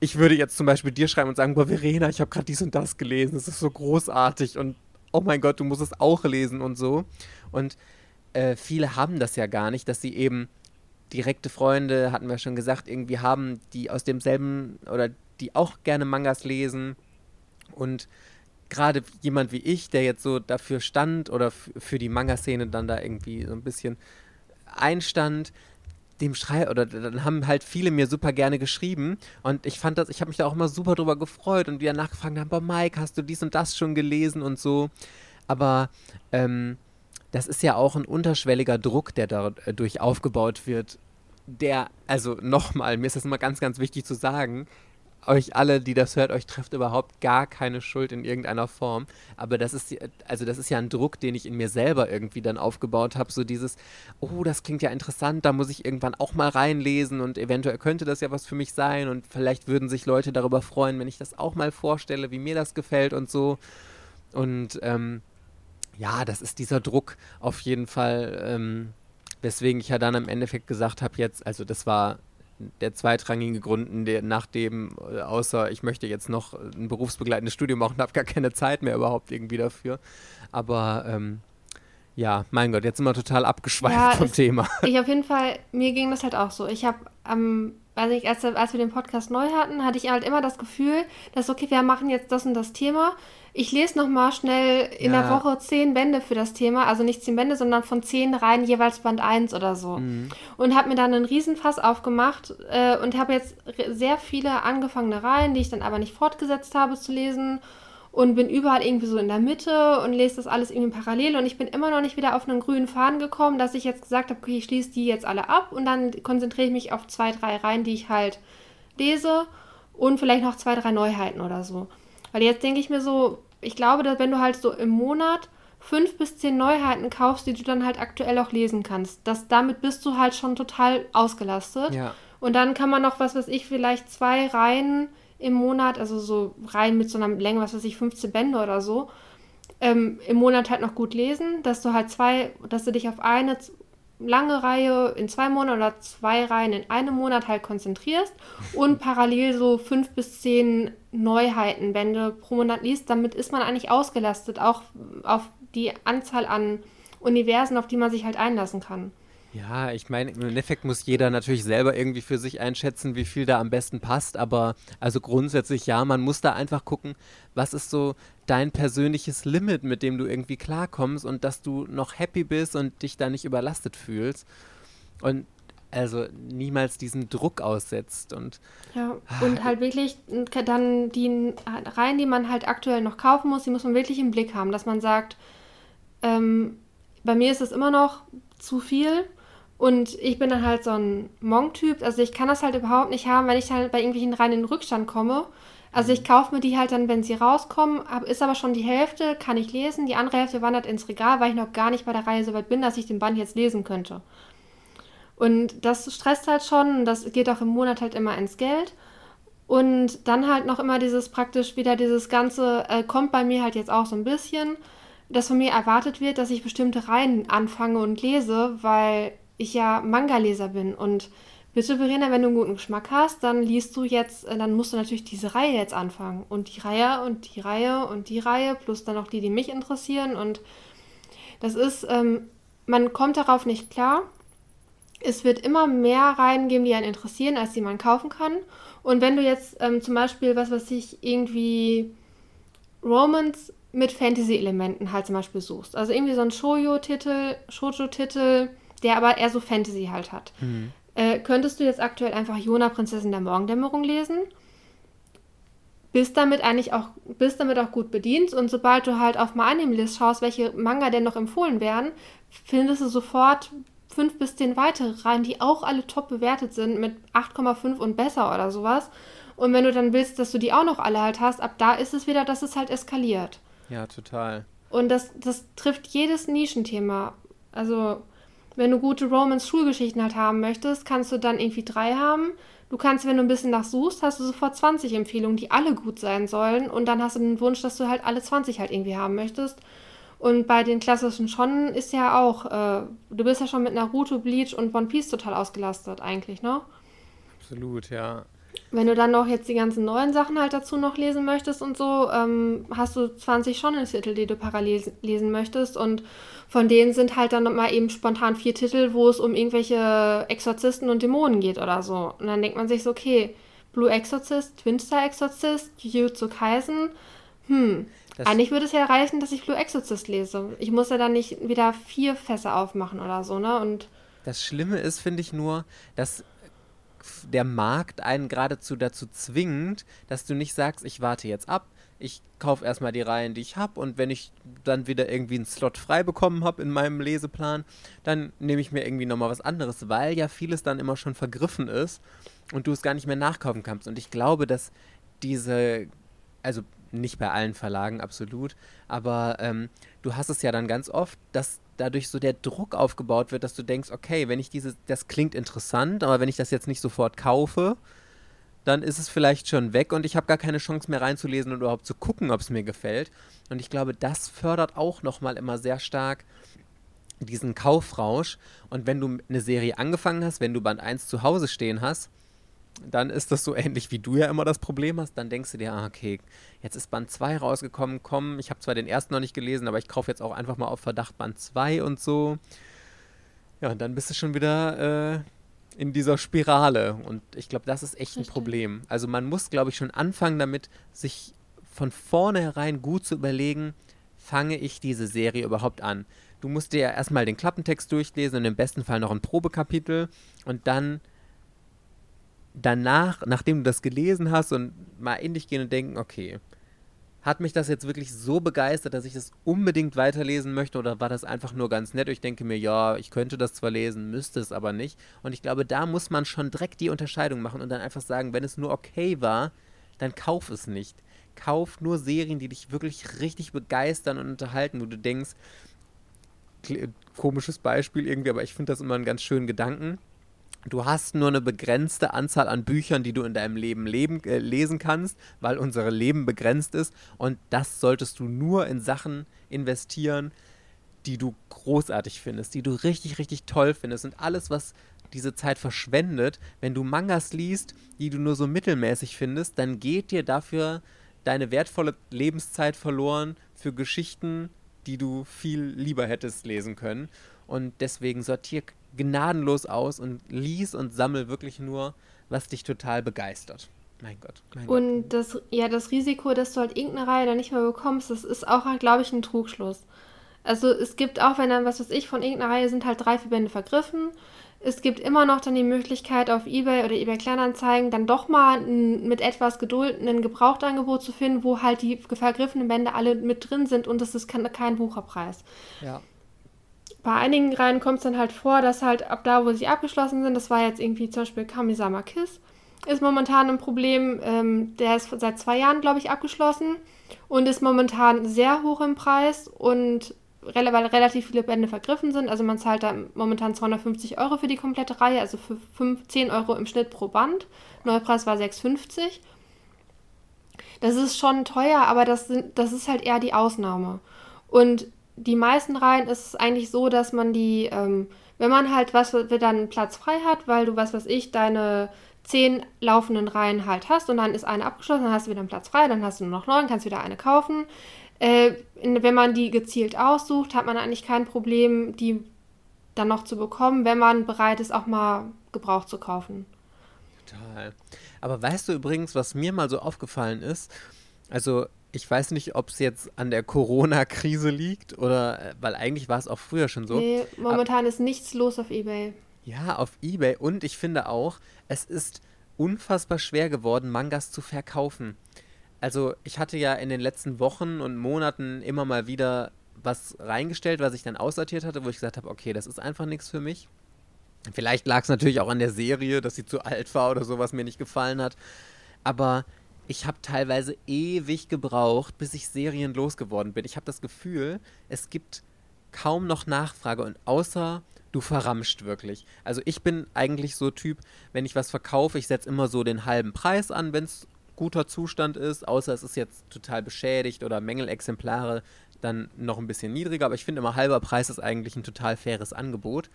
ich würde jetzt zum Beispiel dir schreiben und sagen, boah, Verena, ich habe gerade dies und das gelesen, es ist so großartig und oh mein Gott, du musst es auch lesen und so. Und äh, viele haben das ja gar nicht, dass sie eben direkte Freunde, hatten wir schon gesagt, irgendwie haben, die aus demselben oder die auch gerne Mangas lesen und gerade jemand wie ich, der jetzt so dafür stand oder für die Manga-Szene dann da irgendwie so ein bisschen einstand, dem Schrei oder dann haben halt viele mir super gerne geschrieben und ich fand das, ich habe mich da auch immer super drüber gefreut und wieder nachgefragt haben, boah Mike, hast du dies und das schon gelesen und so. Aber ähm, das ist ja auch ein unterschwelliger Druck, der dadurch aufgebaut wird. Der, also nochmal, mir ist das immer ganz, ganz wichtig zu sagen, euch alle, die das hört, euch trifft überhaupt gar keine Schuld in irgendeiner Form. Aber das ist, also das ist ja ein Druck, den ich in mir selber irgendwie dann aufgebaut habe. So dieses, oh, das klingt ja interessant, da muss ich irgendwann auch mal reinlesen und eventuell könnte das ja was für mich sein und vielleicht würden sich Leute darüber freuen, wenn ich das auch mal vorstelle, wie mir das gefällt und so. Und ähm, ja, das ist dieser Druck auf jeden Fall. Ähm, weswegen ich ja dann im Endeffekt gesagt habe, jetzt, also das war der zweitrangige Grund, der, nachdem, äh, außer ich möchte jetzt noch ein berufsbegleitendes Studium machen, habe gar keine Zeit mehr überhaupt irgendwie dafür. Aber ähm, ja, mein Gott, jetzt sind wir total abgeschweift ja, vom es, Thema. Ich auf jeden Fall, mir ging das halt auch so. Ich habe am also ich, als, als wir den Podcast neu hatten, hatte ich halt immer das Gefühl, dass, okay, wir machen jetzt das und das Thema. Ich lese nochmal schnell in ja. der Woche zehn Bände für das Thema. Also nicht zehn Bände, sondern von zehn Reihen jeweils Band 1 oder so. Mhm. Und habe mir dann einen Riesenfass aufgemacht äh, und habe jetzt sehr viele angefangene Reihen, die ich dann aber nicht fortgesetzt habe zu lesen und bin überall irgendwie so in der Mitte und lese das alles irgendwie parallel und ich bin immer noch nicht wieder auf einen grünen Faden gekommen, dass ich jetzt gesagt habe, okay, ich schließe die jetzt alle ab und dann konzentriere ich mich auf zwei, drei Reihen, die ich halt lese und vielleicht noch zwei, drei Neuheiten oder so. Weil jetzt denke ich mir so, ich glaube, dass wenn du halt so im Monat fünf bis zehn Neuheiten kaufst, die du dann halt aktuell auch lesen kannst, dass damit bist du halt schon total ausgelastet. Ja. Und dann kann man noch, was weiß ich, vielleicht zwei Reihen im Monat, also so rein mit so einer Länge, was weiß ich, 15 Bände oder so, ähm, im Monat halt noch gut lesen, dass du halt zwei, dass du dich auf eine lange Reihe in zwei Monaten oder zwei Reihen in einem Monat halt konzentrierst und parallel so fünf bis zehn Neuheitenbände pro Monat liest. Damit ist man eigentlich ausgelastet, auch auf die Anzahl an Universen, auf die man sich halt einlassen kann. Ja, ich meine, im Endeffekt muss jeder natürlich selber irgendwie für sich einschätzen, wie viel da am besten passt. Aber also grundsätzlich ja, man muss da einfach gucken, was ist so dein persönliches Limit, mit dem du irgendwie klarkommst und dass du noch happy bist und dich da nicht überlastet fühlst. Und also niemals diesen Druck aussetzt und ja und halt wirklich dann die Reihen, die man halt aktuell noch kaufen muss, die muss man wirklich im Blick haben, dass man sagt, ähm, bei mir ist es immer noch zu viel und ich bin dann halt so ein Monk-Typ. Also ich kann das halt überhaupt nicht haben, wenn ich halt bei irgendwelchen rein in den Rückstand komme. Also ich mhm. kaufe mir die halt dann, wenn sie rauskommen, ist aber schon die Hälfte, kann ich lesen. Die andere Hälfte wandert ins Regal, weil ich noch gar nicht bei der Reihe so weit bin, dass ich den Band jetzt lesen könnte. Und das stresst halt schon. Das geht auch im Monat halt immer ins Geld. Und dann halt noch immer dieses praktisch wieder dieses Ganze, äh, kommt bei mir halt jetzt auch so ein bisschen, dass von mir erwartet wird, dass ich bestimmte Reihen anfange und lese, weil ich ja Manga-Leser bin und bitte Verena, wenn du einen guten Geschmack hast, dann liest du jetzt, äh, dann musst du natürlich diese Reihe jetzt anfangen und die Reihe und die Reihe und die Reihe plus dann auch die, die mich interessieren und das ist, ähm, man kommt darauf nicht klar. Es wird immer mehr Reihen geben, die einen interessieren, als die man kaufen kann. Und wenn du jetzt ähm, zum Beispiel, was weiß ich, irgendwie Romance mit Fantasy-Elementen halt zum Beispiel suchst, also irgendwie so ein Shoujo-Titel, Shoujo-Titel, der aber eher so Fantasy halt hat. Mhm. Äh, könntest du jetzt aktuell einfach Jona, Prinzessin der Morgendämmerung lesen? Bist damit eigentlich auch, bist damit auch gut bedient und sobald du halt auf My Anime List schaust, welche Manga denn noch empfohlen werden, findest du sofort fünf bis zehn weitere rein, die auch alle top bewertet sind mit 8,5 und besser oder sowas. Und wenn du dann willst, dass du die auch noch alle halt hast, ab da ist es wieder, dass es halt eskaliert. Ja, total. Und das, das trifft jedes Nischenthema. Also, wenn du gute Romance-Schulgeschichten halt haben möchtest, kannst du dann irgendwie drei haben. Du kannst, wenn du ein bisschen nachsuchst, hast du sofort 20 Empfehlungen, die alle gut sein sollen. Und dann hast du den Wunsch, dass du halt alle 20 halt irgendwie haben möchtest. Und bei den klassischen Shonen ist ja auch, äh, du bist ja schon mit Naruto, Bleach und One Piece total ausgelastet eigentlich, ne? Absolut, ja. Wenn du dann noch jetzt die ganzen neuen Sachen halt dazu noch lesen möchtest und so, ähm, hast du 20 Shonen-Titel, die du parallel lesen möchtest. Und von denen sind halt dann mal eben spontan vier Titel, wo es um irgendwelche Exorzisten und Dämonen geht oder so. Und dann denkt man sich so, okay, Blue Exorcist, Twin Star Exorcist, Jujutsu Kaisen, hm, das Eigentlich würde es ja reichen, dass ich Blue Exorcist lese. Ich muss ja dann nicht wieder vier Fässer aufmachen oder so, ne? Und das Schlimme ist, finde ich nur, dass der Markt einen geradezu dazu zwingt, dass du nicht sagst, ich warte jetzt ab, ich kaufe erstmal die Reihen, die ich habe und wenn ich dann wieder irgendwie einen Slot frei bekommen habe in meinem Leseplan, dann nehme ich mir irgendwie nochmal was anderes, weil ja vieles dann immer schon vergriffen ist und du es gar nicht mehr nachkaufen kannst. Und ich glaube, dass diese, also nicht bei allen Verlagen, absolut. Aber ähm, du hast es ja dann ganz oft, dass dadurch so der Druck aufgebaut wird, dass du denkst, okay, wenn ich diese, das klingt interessant, aber wenn ich das jetzt nicht sofort kaufe, dann ist es vielleicht schon weg und ich habe gar keine Chance mehr reinzulesen und überhaupt zu gucken, ob es mir gefällt. Und ich glaube, das fördert auch nochmal immer sehr stark diesen Kaufrausch. Und wenn du eine Serie angefangen hast, wenn du Band 1 zu Hause stehen hast, dann ist das so ähnlich wie du ja immer das Problem hast. Dann denkst du dir, ah, okay, jetzt ist Band 2 rausgekommen, komm, ich habe zwar den ersten noch nicht gelesen, aber ich kaufe jetzt auch einfach mal auf Verdacht Band 2 und so. Ja, und dann bist du schon wieder äh, in dieser Spirale. Und ich glaube, das ist echt ein Problem. Also man muss, glaube ich, schon anfangen damit, sich von vornherein gut zu überlegen, fange ich diese Serie überhaupt an? Du musst dir ja erstmal den Klappentext durchlesen und im besten Fall noch ein Probekapitel und dann danach, nachdem du das gelesen hast und mal in dich gehen und denken, okay, hat mich das jetzt wirklich so begeistert, dass ich das unbedingt weiterlesen möchte oder war das einfach nur ganz nett? Ich denke mir, ja, ich könnte das zwar lesen, müsste es aber nicht. Und ich glaube, da muss man schon direkt die Unterscheidung machen und dann einfach sagen, wenn es nur okay war, dann kauf es nicht. Kauf nur Serien, die dich wirklich richtig begeistern und unterhalten, wo du denkst, komisches Beispiel irgendwie, aber ich finde das immer einen ganz schönen Gedanken Du hast nur eine begrenzte Anzahl an Büchern, die du in deinem Leben leben, äh, lesen kannst, weil unser Leben begrenzt ist. Und das solltest du nur in Sachen investieren, die du großartig findest, die du richtig, richtig toll findest. Und alles, was diese Zeit verschwendet, wenn du Mangas liest, die du nur so mittelmäßig findest, dann geht dir dafür deine wertvolle Lebenszeit verloren für Geschichten, die du viel lieber hättest lesen können. Und deswegen sortier gnadenlos aus und lies und sammel wirklich nur, was dich total begeistert. Mein Gott. Mein und Gott. das, ja, das Risiko, dass du halt irgendeine Reihe dann nicht mehr bekommst, das ist auch, glaube ich, ein Trugschluss. Also es gibt auch, wenn dann, was weiß ich, von irgendeiner Reihe sind halt drei, vier Bände vergriffen. Es gibt immer noch dann die Möglichkeit, auf Ebay oder Ebay Kleinanzeigen dann doch mal mit etwas Geduld ein Gebrauchtangebot zu finden, wo halt die vergriffenen Bände alle mit drin sind und es ist kein Bucherpreis. Ja bei einigen Reihen kommt es dann halt vor, dass halt ab da, wo sie abgeschlossen sind, das war jetzt irgendwie zum Beispiel Kamisama Kiss, ist momentan ein Problem. Ähm, der ist seit zwei Jahren, glaube ich, abgeschlossen und ist momentan sehr hoch im Preis und weil relativ viele Bände vergriffen sind. Also man zahlt da momentan 250 Euro für die komplette Reihe, also für 5, 10 Euro im Schnitt pro Band. Neupreis war 6,50. Das ist schon teuer, aber das, sind, das ist halt eher die Ausnahme. Und die meisten Reihen ist es eigentlich so, dass man die, ähm, wenn man halt was dann Platz frei hat, weil du was weiß ich, deine zehn laufenden Reihen halt hast und dann ist eine abgeschlossen, dann hast du wieder einen Platz frei, dann hast du nur noch neun, kannst wieder eine kaufen. Äh, wenn man die gezielt aussucht, hat man eigentlich kein Problem, die dann noch zu bekommen, wenn man bereit ist, auch mal Gebrauch zu kaufen. Total. Aber weißt du übrigens, was mir mal so aufgefallen ist? Also ich weiß nicht, ob es jetzt an der Corona-Krise liegt oder, äh, weil eigentlich war es auch früher schon so. Nee, momentan Aber, ist nichts los auf Ebay. Ja, auf Ebay und ich finde auch, es ist unfassbar schwer geworden, Mangas zu verkaufen. Also ich hatte ja in den letzten Wochen und Monaten immer mal wieder was reingestellt, was ich dann aussortiert hatte, wo ich gesagt habe, okay, das ist einfach nichts für mich. Vielleicht lag es natürlich auch an der Serie, dass sie zu alt war oder so, was mir nicht gefallen hat. aber ich habe teilweise ewig gebraucht, bis ich Serien losgeworden bin. Ich habe das Gefühl, es gibt kaum noch Nachfrage und außer du verramscht wirklich. Also ich bin eigentlich so Typ, wenn ich was verkaufe, ich setze immer so den halben Preis an, wenn es guter Zustand ist, außer es ist jetzt total beschädigt oder Mängelexemplare, dann noch ein bisschen niedriger. Aber ich finde immer halber Preis ist eigentlich ein total faires Angebot.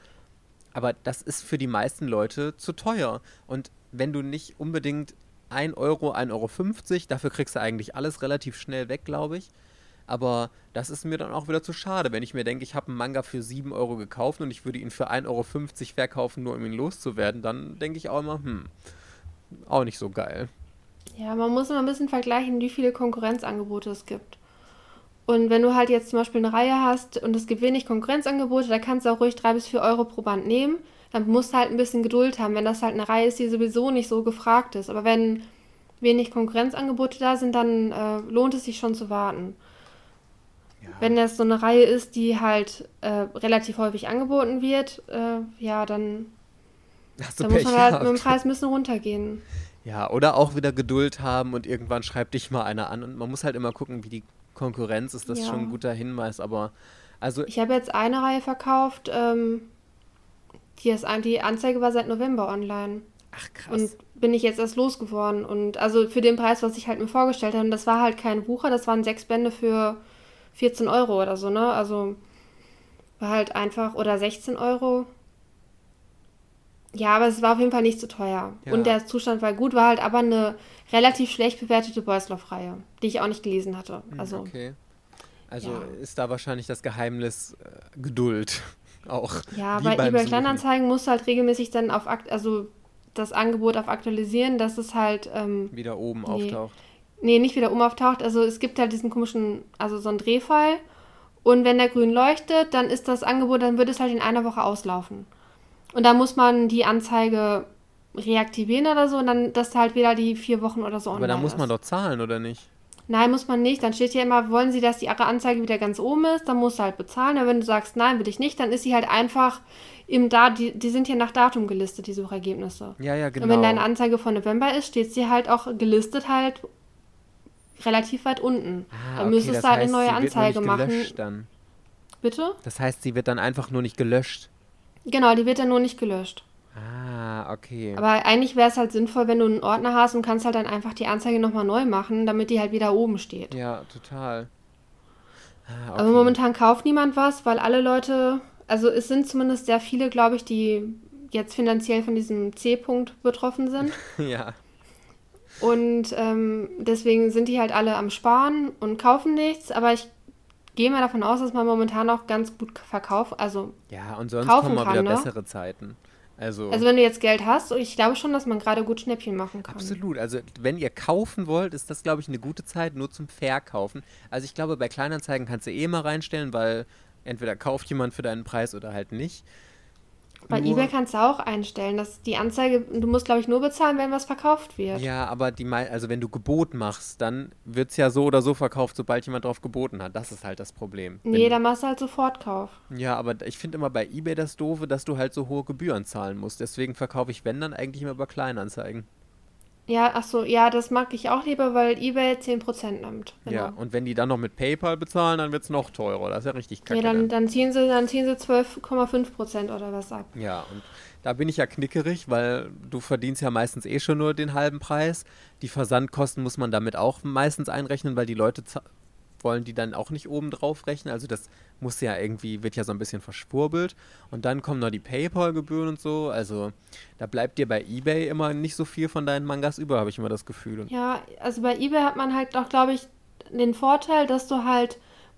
Aber das ist für die meisten Leute zu teuer. Und wenn du nicht unbedingt 1 Euro, 1,50 Euro, dafür kriegst du eigentlich alles relativ schnell weg, glaube ich. Aber das ist mir dann auch wieder zu schade, wenn ich mir denke, ich habe einen Manga für 7 Euro gekauft und ich würde ihn für 1,50 Euro verkaufen, nur um ihn loszuwerden, dann denke ich auch immer, hm, auch nicht so geil. Ja, man muss immer ein bisschen vergleichen, wie viele Konkurrenzangebote es gibt. Und wenn du halt jetzt zum Beispiel eine Reihe hast und es gibt wenig Konkurrenzangebote, da kannst du auch ruhig 3 bis 4 Euro pro Band nehmen. Dann musst du halt ein bisschen Geduld haben, wenn das halt eine Reihe ist, die sowieso nicht so gefragt ist. Aber wenn wenig Konkurrenzangebote da sind, dann äh, lohnt es sich schon zu warten. Ja. Wenn das so eine Reihe ist, die halt äh, relativ häufig angeboten wird, äh, ja, dann, dann muss man halt gehabt. mit dem Preis ein bisschen runtergehen. Ja, oder auch wieder Geduld haben und irgendwann schreibt dich mal einer an. Und man muss halt immer gucken, wie die Konkurrenz ist. Das ja. schon ein guter Hinweis. Aber also. Ich habe jetzt eine Reihe verkauft. Ähm, die, ist, die Anzeige war seit November online. Ach krass. Und bin ich jetzt erst losgeworden. Und also für den Preis, was ich halt mir vorgestellt habe. Und das war halt kein Bucher, das waren sechs Bände für 14 Euro oder so, ne? Also war halt einfach, oder 16 Euro. Ja, aber es war auf jeden Fall nicht zu teuer. Ja. Und der Zustand war gut, war halt aber eine relativ schlecht bewertete Beusloff-Reihe, die ich auch nicht gelesen hatte. Hm, also, okay. Also ja. ist da wahrscheinlich das Geheimnis äh, Geduld auch. Ja, bei eBay Kleinanzeigen musst du halt regelmäßig dann auf, also das Angebot auf aktualisieren, dass es halt ähm, wieder oben nee, auftaucht. Nee, nicht wieder oben auftaucht. Also es gibt halt diesen komischen, also so einen Drehfall. Und wenn der grün leuchtet, dann ist das Angebot, dann wird es halt in einer Woche auslaufen. Und da muss man die Anzeige reaktivieren oder so und dann, dass halt wieder die vier Wochen oder so online Aber da muss man doch zahlen, oder nicht? Nein, muss man nicht. Dann steht ja immer, wollen Sie, dass die Ihre Anzeige wieder ganz oben ist, dann musst du halt bezahlen. Aber wenn du sagst, nein, will ich nicht, dann ist sie halt einfach im da die, die sind hier nach Datum gelistet, die Suchergebnisse. Ja, ja, genau. Und wenn deine Anzeige von November ist, steht sie halt auch gelistet halt relativ weit unten. Ah, dann okay, müsstest du halt eine neue Anzeige machen. Dann. Bitte? Das heißt, sie wird dann einfach nur nicht gelöscht. Genau, die wird dann nur nicht gelöscht. Ah, okay. Aber eigentlich wäre es halt sinnvoll, wenn du einen Ordner hast und kannst halt dann einfach die Anzeige nochmal neu machen, damit die halt wieder oben steht. Ja, total. Ah, okay. Aber momentan kauft niemand was, weil alle Leute, also es sind zumindest sehr viele, glaube ich, die jetzt finanziell von diesem C-Punkt betroffen sind. ja. Und ähm, deswegen sind die halt alle am Sparen und kaufen nichts, aber ich gehe mal davon aus, dass man momentan auch ganz gut verkauft, also ja, und sonst kommen mal wieder ne? bessere Zeiten. Also, also wenn du jetzt Geld hast, ich glaube schon, dass man gerade gut Schnäppchen machen kann. Absolut. Also wenn ihr kaufen wollt, ist das, glaube ich, eine gute Zeit nur zum Verkaufen. Also ich glaube, bei Kleinanzeigen kannst du eh mal reinstellen, weil entweder kauft jemand für deinen Preis oder halt nicht. Bei nur, eBay kannst du auch einstellen, dass die Anzeige, du musst glaube ich nur bezahlen, wenn was verkauft wird. Ja, aber die also wenn du Gebot machst, dann wird es ja so oder so verkauft, sobald jemand drauf geboten hat. Das ist halt das Problem. Nee, wenn, dann machst du halt Sofortkauf. Ja, aber ich finde immer bei eBay das doofe, dass du halt so hohe Gebühren zahlen musst. Deswegen verkaufe ich, wenn dann, eigentlich immer über Kleinanzeigen. Ja, ach so, ja, das mag ich auch lieber, weil eBay 10% nimmt. Genau. Ja, und wenn die dann noch mit PayPal bezahlen, dann wird es noch teurer. Das ist ja richtig kacke. Ja, dann, dann ziehen sie, dann ziehen sie 12,5% oder was ab. Ja, und da bin ich ja knickerig, weil du verdienst ja meistens eh schon nur den halben Preis. Die Versandkosten muss man damit auch meistens einrechnen, weil die Leute wollen die dann auch nicht oben drauf rechnen. Also das muss ja irgendwie, wird ja so ein bisschen verschwurbelt. Und dann kommen noch die PayPal-Gebühren und so. Also da bleibt dir bei Ebay immer nicht so viel von deinen Mangas über, habe ich immer das Gefühl. Ja, also bei Ebay hat man halt auch, glaube ich, den Vorteil, dass du halt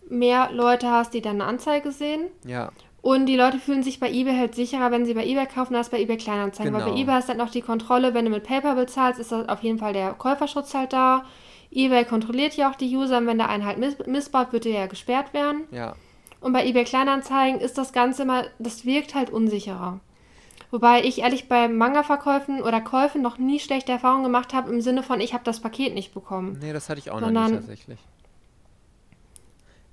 mehr Leute hast, die deine Anzeige sehen. Ja. Und die Leute fühlen sich bei eBay halt sicherer, wenn sie bei eBay kaufen, als bei eBay Kleinanzeigen. Genau. Weil bei genau. eBay hast du halt noch die Kontrolle, wenn du mit PayPal bezahlst, ist auf jeden Fall der Käuferschutz halt da eBay kontrolliert ja auch die User und wenn der einen halt miss missbaut, wird der ja gesperrt werden. Ja. Und bei eBay Kleinanzeigen ist das Ganze immer, das wirkt halt unsicherer. Wobei ich ehrlich bei Manga-Verkäufen oder Käufen noch nie schlechte Erfahrungen gemacht habe, im Sinne von, ich habe das Paket nicht bekommen. Nee, das hatte ich auch noch nicht tatsächlich.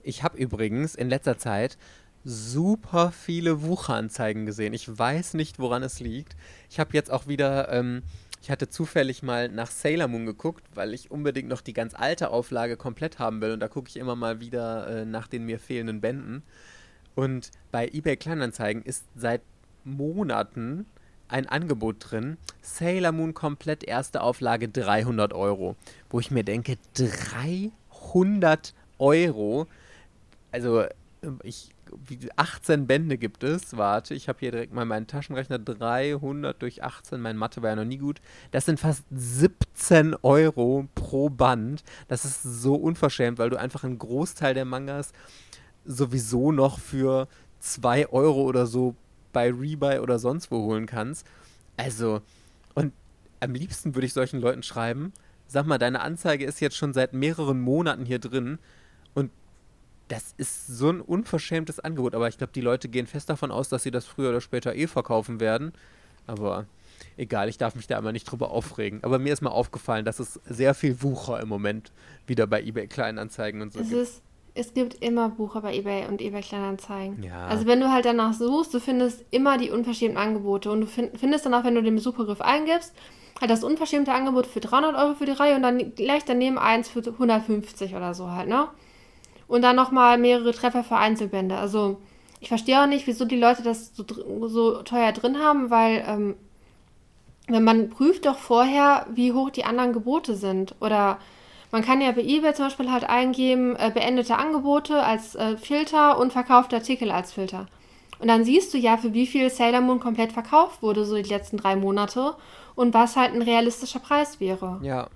Ich habe übrigens in letzter Zeit super viele Wucheranzeigen gesehen. Ich weiß nicht, woran es liegt. Ich habe jetzt auch wieder ähm, ich hatte zufällig mal nach Sailor Moon geguckt, weil ich unbedingt noch die ganz alte Auflage komplett haben will. Und da gucke ich immer mal wieder äh, nach den mir fehlenden Bänden. Und bei eBay Kleinanzeigen ist seit Monaten ein Angebot drin. Sailor Moon komplett erste Auflage 300 Euro. Wo ich mir denke, 300 Euro? Also ich 18 Bände gibt es. Warte, ich habe hier direkt mal meinen Taschenrechner. 300 durch 18. Mein Mathe war ja noch nie gut. Das sind fast 17 Euro pro Band. Das ist so unverschämt, weil du einfach einen Großteil der Mangas sowieso noch für 2 Euro oder so bei Rebuy oder sonst wo holen kannst. Also, und am liebsten würde ich solchen Leuten schreiben, sag mal, deine Anzeige ist jetzt schon seit mehreren Monaten hier drin und das ist so ein unverschämtes Angebot, aber ich glaube, die Leute gehen fest davon aus, dass sie das früher oder später eh verkaufen werden. Aber egal, ich darf mich da immer nicht drüber aufregen. Aber mir ist mal aufgefallen, dass es sehr viel Wucher im Moment wieder bei eBay Kleinanzeigen und so es gibt. Ist, es gibt immer Wucher bei eBay und eBay Kleinanzeigen. Ja. Also wenn du halt danach suchst, du findest immer die unverschämten Angebote und du find, findest dann auch, wenn du den Suchbegriff eingibst, halt das unverschämte Angebot für 300 Euro für die Reihe und dann gleich daneben eins für 150 oder so halt, ne? Und dann nochmal mehrere Treffer für Einzelbände. Also ich verstehe auch nicht, wieso die Leute das so, so teuer drin haben, weil ähm, wenn man prüft doch vorher, wie hoch die anderen Gebote sind. Oder man kann ja bei eBay zum Beispiel halt eingeben, äh, beendete Angebote als äh, Filter und verkaufte Artikel als Filter. Und dann siehst du ja, für wie viel Sailor Moon komplett verkauft wurde, so die letzten drei Monate und was halt ein realistischer Preis wäre. Ja,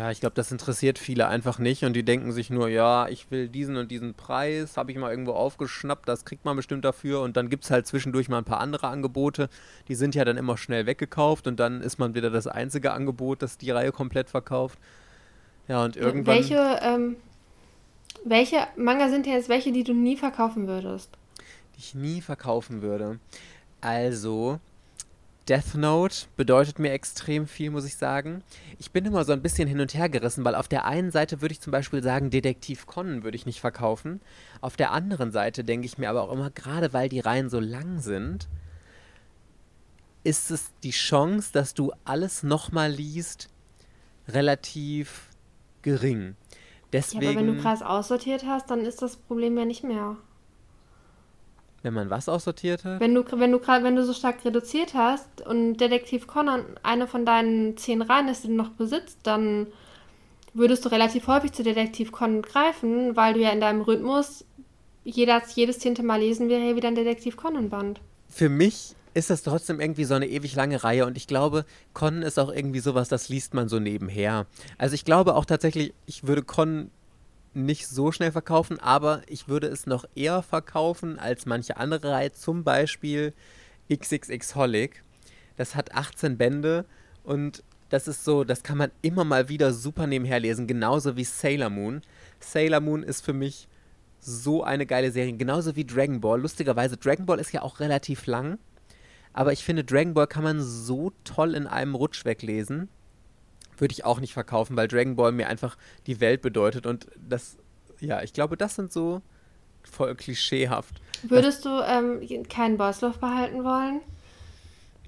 ja, ich glaube, das interessiert viele einfach nicht und die denken sich nur, ja, ich will diesen und diesen Preis, habe ich mal irgendwo aufgeschnappt, das kriegt man bestimmt dafür und dann gibt es halt zwischendurch mal ein paar andere Angebote, die sind ja dann immer schnell weggekauft und dann ist man wieder das einzige Angebot, das die Reihe komplett verkauft. Ja, und irgendwann... Welche, ähm, welche Manga sind jetzt welche, die du nie verkaufen würdest? Die ich nie verkaufen würde. Also, Death Note bedeutet mir extrem viel, muss ich sagen. Ich bin immer so ein bisschen hin und her gerissen, weil auf der einen Seite würde ich zum Beispiel sagen, Detektiv Conan würde ich nicht verkaufen. Auf der anderen Seite denke ich mir aber auch immer, gerade weil die Reihen so lang sind, ist es die Chance, dass du alles nochmal liest, relativ gering. Deswegen, ja, aber wenn du krass aussortiert hast, dann ist das Problem ja nicht mehr. Wenn man was aussortiert hat? Wenn du, wenn du gerade, wenn du so stark reduziert hast und Detektiv Conan eine von deinen zehn Reihen ist, die du noch besitzt, dann würdest du relativ häufig zu Detektiv Conan greifen, weil du ja in deinem Rhythmus jedes, jedes zehnte Mal lesen wäre ja wieder ein Detektiv Conan Band. Für mich ist das trotzdem irgendwie so eine ewig lange Reihe und ich glaube, Conan ist auch irgendwie sowas, das liest man so nebenher. Also ich glaube auch tatsächlich, ich würde Conan nicht so schnell verkaufen, aber ich würde es noch eher verkaufen als manche andere Reihe, zum Beispiel XXX Holic. Das hat 18 Bände und das ist so, das kann man immer mal wieder super nebenher lesen, genauso wie Sailor Moon. Sailor Moon ist für mich so eine geile Serie, genauso wie Dragon Ball. Lustigerweise, Dragon Ball ist ja auch relativ lang, aber ich finde, Dragon Ball kann man so toll in einem Rutsch weglesen würde ich auch nicht verkaufen, weil Dragon Ball mir einfach die Welt bedeutet und das, ja, ich glaube, das sind so voll klischeehaft. Würdest du ähm, keinen Bosslauf behalten wollen?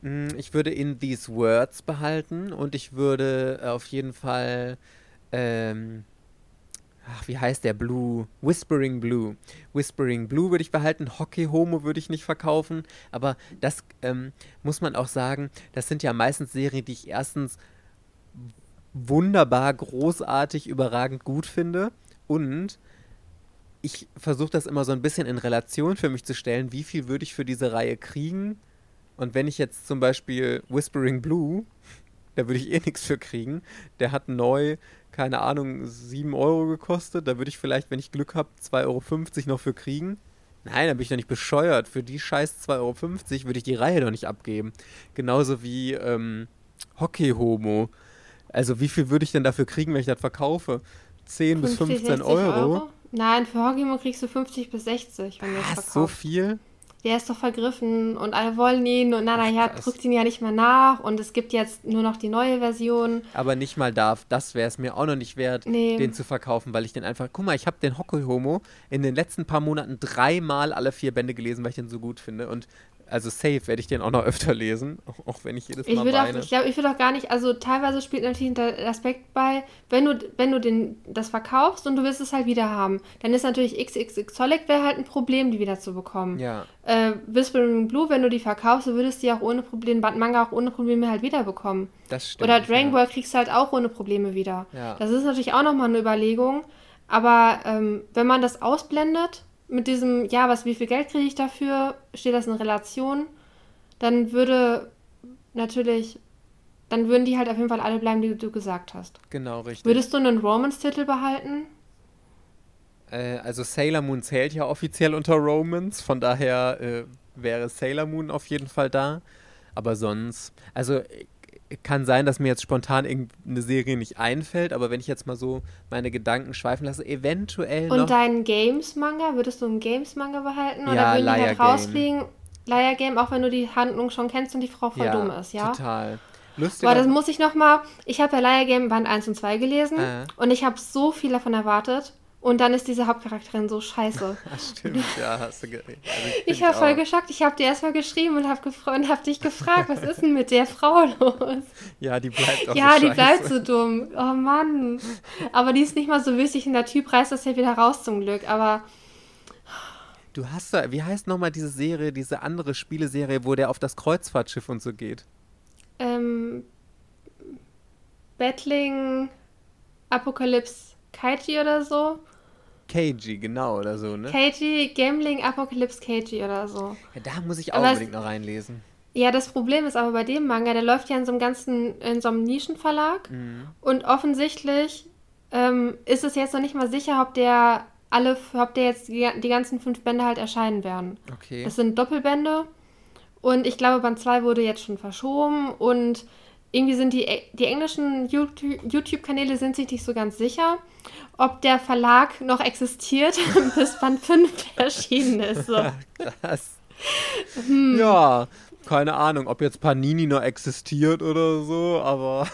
Mm, ich würde In These Words behalten und ich würde auf jeden Fall, ähm, ach, wie heißt der Blue? Whispering Blue. Whispering Blue würde ich behalten. Hockey Homo würde ich nicht verkaufen. Aber das ähm, muss man auch sagen, das sind ja meistens Serien, die ich erstens wunderbar, großartig, überragend gut finde. Und ich versuche das immer so ein bisschen in Relation für mich zu stellen, wie viel würde ich für diese Reihe kriegen. Und wenn ich jetzt zum Beispiel Whispering Blue, da würde ich eh nichts für kriegen, der hat neu, keine Ahnung, 7 Euro gekostet, da würde ich vielleicht, wenn ich Glück habe, 2,50 Euro noch für kriegen. Nein, da bin ich doch nicht bescheuert. Für die scheiß 2,50 Euro würde ich die Reihe doch nicht abgeben. Genauso wie ähm, Hockey Homo. Also wie viel würde ich denn dafür kriegen, wenn ich das verkaufe? 10 50, bis 15 Euro? Euro? Nein, für Hogimo kriegst du 50 bis 60, wenn du es verkaufst. so viel? Der ist doch vergriffen und alle wollen ihn und Nana ja, drückt ihn ja nicht mehr nach und es gibt jetzt nur noch die neue Version. Aber nicht mal darf, das wäre es mir auch noch nicht wert, nee. den zu verkaufen, weil ich den einfach, guck mal, ich habe den Hockey Homo in den letzten paar Monaten dreimal alle vier Bände gelesen, weil ich den so gut finde und Also safe werde ich den auch noch öfter lesen, auch wenn ich jedes Mal Ich würde weine. auch, ich glaube, ich würde auch gar nicht, also teilweise spielt natürlich der Aspekt bei, wenn du, wenn du den, das verkaufst und du willst es halt wieder haben, dann ist natürlich XXX Solid wäre halt ein Problem, die wieder zu bekommen. ja, Äh, Whispering Blue, wenn du die verkaufst, du würdest die auch ohne Probleme, Manga auch ohne Probleme halt wiederbekommen. das stimmt. Oder Dragon ja. Ball kriegst du halt auch ohne Probleme wieder. Ja. Das ist natürlich auch nochmal eine Überlegung. Aber ähm, wenn man das ausblendet, mit diesem, ja, was, wie viel Geld kriege ich dafür, steht das in Relation, dann würde natürlich, dann würden die halt auf jeden Fall alle bleiben, die du gesagt hast. Genau, richtig. Würdest du einen Romance-Titel behalten? Äh, also Sailor Moon zählt ja offiziell unter Romans, von daher äh, wäre Sailor Moon auf jeden Fall da. Aber sonst, also kann sein, dass mir jetzt spontan irgendeine Serie nicht einfällt, aber wenn ich jetzt mal so meine Gedanken schweifen lasse, eventuell. Und deinen Games-Manga, würdest du einen Games-Manga behalten? Oder Ja, würden die halt Liar rausfliegen? Liar Game, auch wenn du die Handlung schon kennst und die Frau voll ja, dumm ist, ja? Total. Boah, Lustiger. das muss ich noch mal. Ich habe ja Liar Game Band 1 und 2 gelesen Äh. und ich habe so viel davon erwartet. Und dann ist diese Hauptcharakterin so scheiße. Stimmt, ja, hast du also Ich war voll auch. geschockt. Ich habe dir erstmal geschrieben und habe hab dich gefragt, was ist denn mit der Frau los? Ja, die bleibt auch ja, so die bleibt scheiße. so dumm. Oh Mann. Aber die ist nicht mal so wichtig und der Typ reißt das ja wieder raus zum Glück. Aber Du hast da, wie heißt nochmal diese Serie, diese andere Spieleserie, wo der auf das Kreuzfahrtschiff und so geht? ähm, Battling Apocalypse Kaiji oder so. Keiji, genau, oder so, ne? Kaiji, Gambling Apocalypse Kaiji oder so. Ja, da muss ich auch Aber unbedingt noch reinlesen. Ja, das Problem ist aber bei dem Manga, der läuft ja in so einem ganzen, in so einem Nischenverlag Mhm. und offensichtlich ähm, ist es jetzt noch nicht mal sicher, ob der alle, ob der jetzt die, die ganzen fünf Bände halt erscheinen werden. Okay. Das sind Doppelbände und ich glaube, Band 2 wurde jetzt schon verschoben und irgendwie sind die, die englischen YouTube- YouTube-Kanäle sind sich nicht so ganz sicher, ob der Verlag noch existiert, bis Band 5 erschienen ist. So. Krass. Hm. Ja, keine Ahnung, ob jetzt Panini noch existiert oder so, aber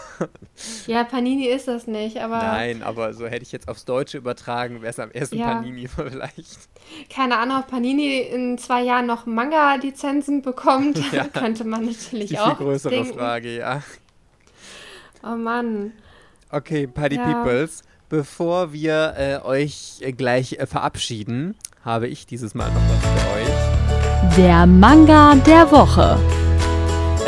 Ja, Panini ist das nicht, aber nein, aber so hätte ich jetzt aufs Deutsche übertragen, wäre es am ersten Ja. Panini vielleicht. keine Ahnung, ob Panini in zwei Jahren noch Manga-Lizenzen bekommt, Ja. könnte man natürlich Die viel auch größere denken. Frage, ja. Oh Mann. Okay, Party Ja. Peoples, bevor wir äh, euch äh, gleich äh, verabschieden, habe ich dieses Mal noch was für euch. Der Manga der Woche.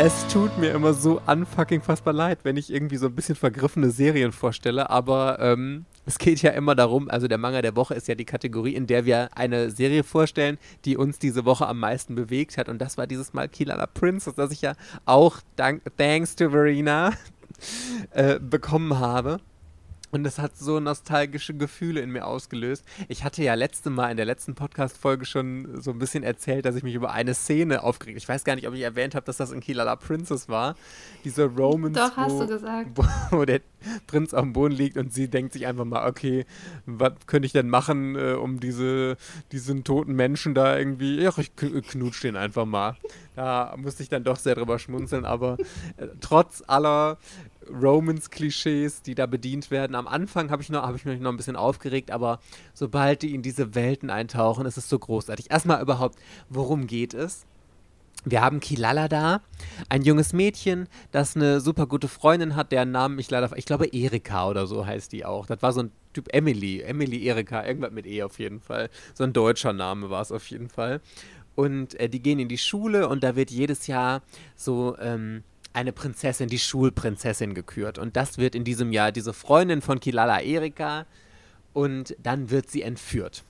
Es tut mir immer so unfucking fassbar leid, wenn ich irgendwie so ein bisschen vergriffene Serien vorstelle, aber ähm, es geht ja immer darum, also der Manga der Woche ist ja die Kategorie, in der wir eine Serie vorstellen, die uns diese Woche am meisten bewegt hat und das war dieses Mal Kilala Princess, das ich ja auch dank, thanks to Verena äh, bekommen habe. Und das hat so nostalgische Gefühle in mir ausgelöst. Ich hatte ja letzte Mal in der letzten Podcast-Folge schon so ein bisschen erzählt, dass ich mich über eine Szene aufgeregt Ich weiß gar nicht, ob ich erwähnt habe, dass das in Kilala Princess war. Diese Romans, Doch, hast wo, du gesagt. wo, wo der Prinz am Boden liegt und sie denkt sich einfach mal, okay, was könnte ich denn machen, äh, um diese, diesen toten Menschen da irgendwie, ja, ich kn- knutsch den einfach mal. Da musste ich dann doch sehr drüber schmunzeln, aber äh, trotz aller Romans-Klischees, die da bedient werden. Am Anfang habe ich, hab ich mich noch ein bisschen aufgeregt, aber sobald die in diese Welten eintauchen, ist es so großartig. Erstmal überhaupt, worum geht es? Wir haben Kilala da, ein junges Mädchen, das eine super gute Freundin hat, deren Namen ich leider, ich glaube Erika oder so heißt die auch. Das war so ein Typ Emily, Emily Erika, irgendwas mit E auf jeden Fall. So ein deutscher Name war es auf jeden Fall. Und äh, die gehen in die Schule und da wird jedes Jahr so ähm, eine Prinzessin, die Schulprinzessin gekürt. Und das wird in diesem Jahr diese Freundin von Kilala Erika und dann wird sie entführt.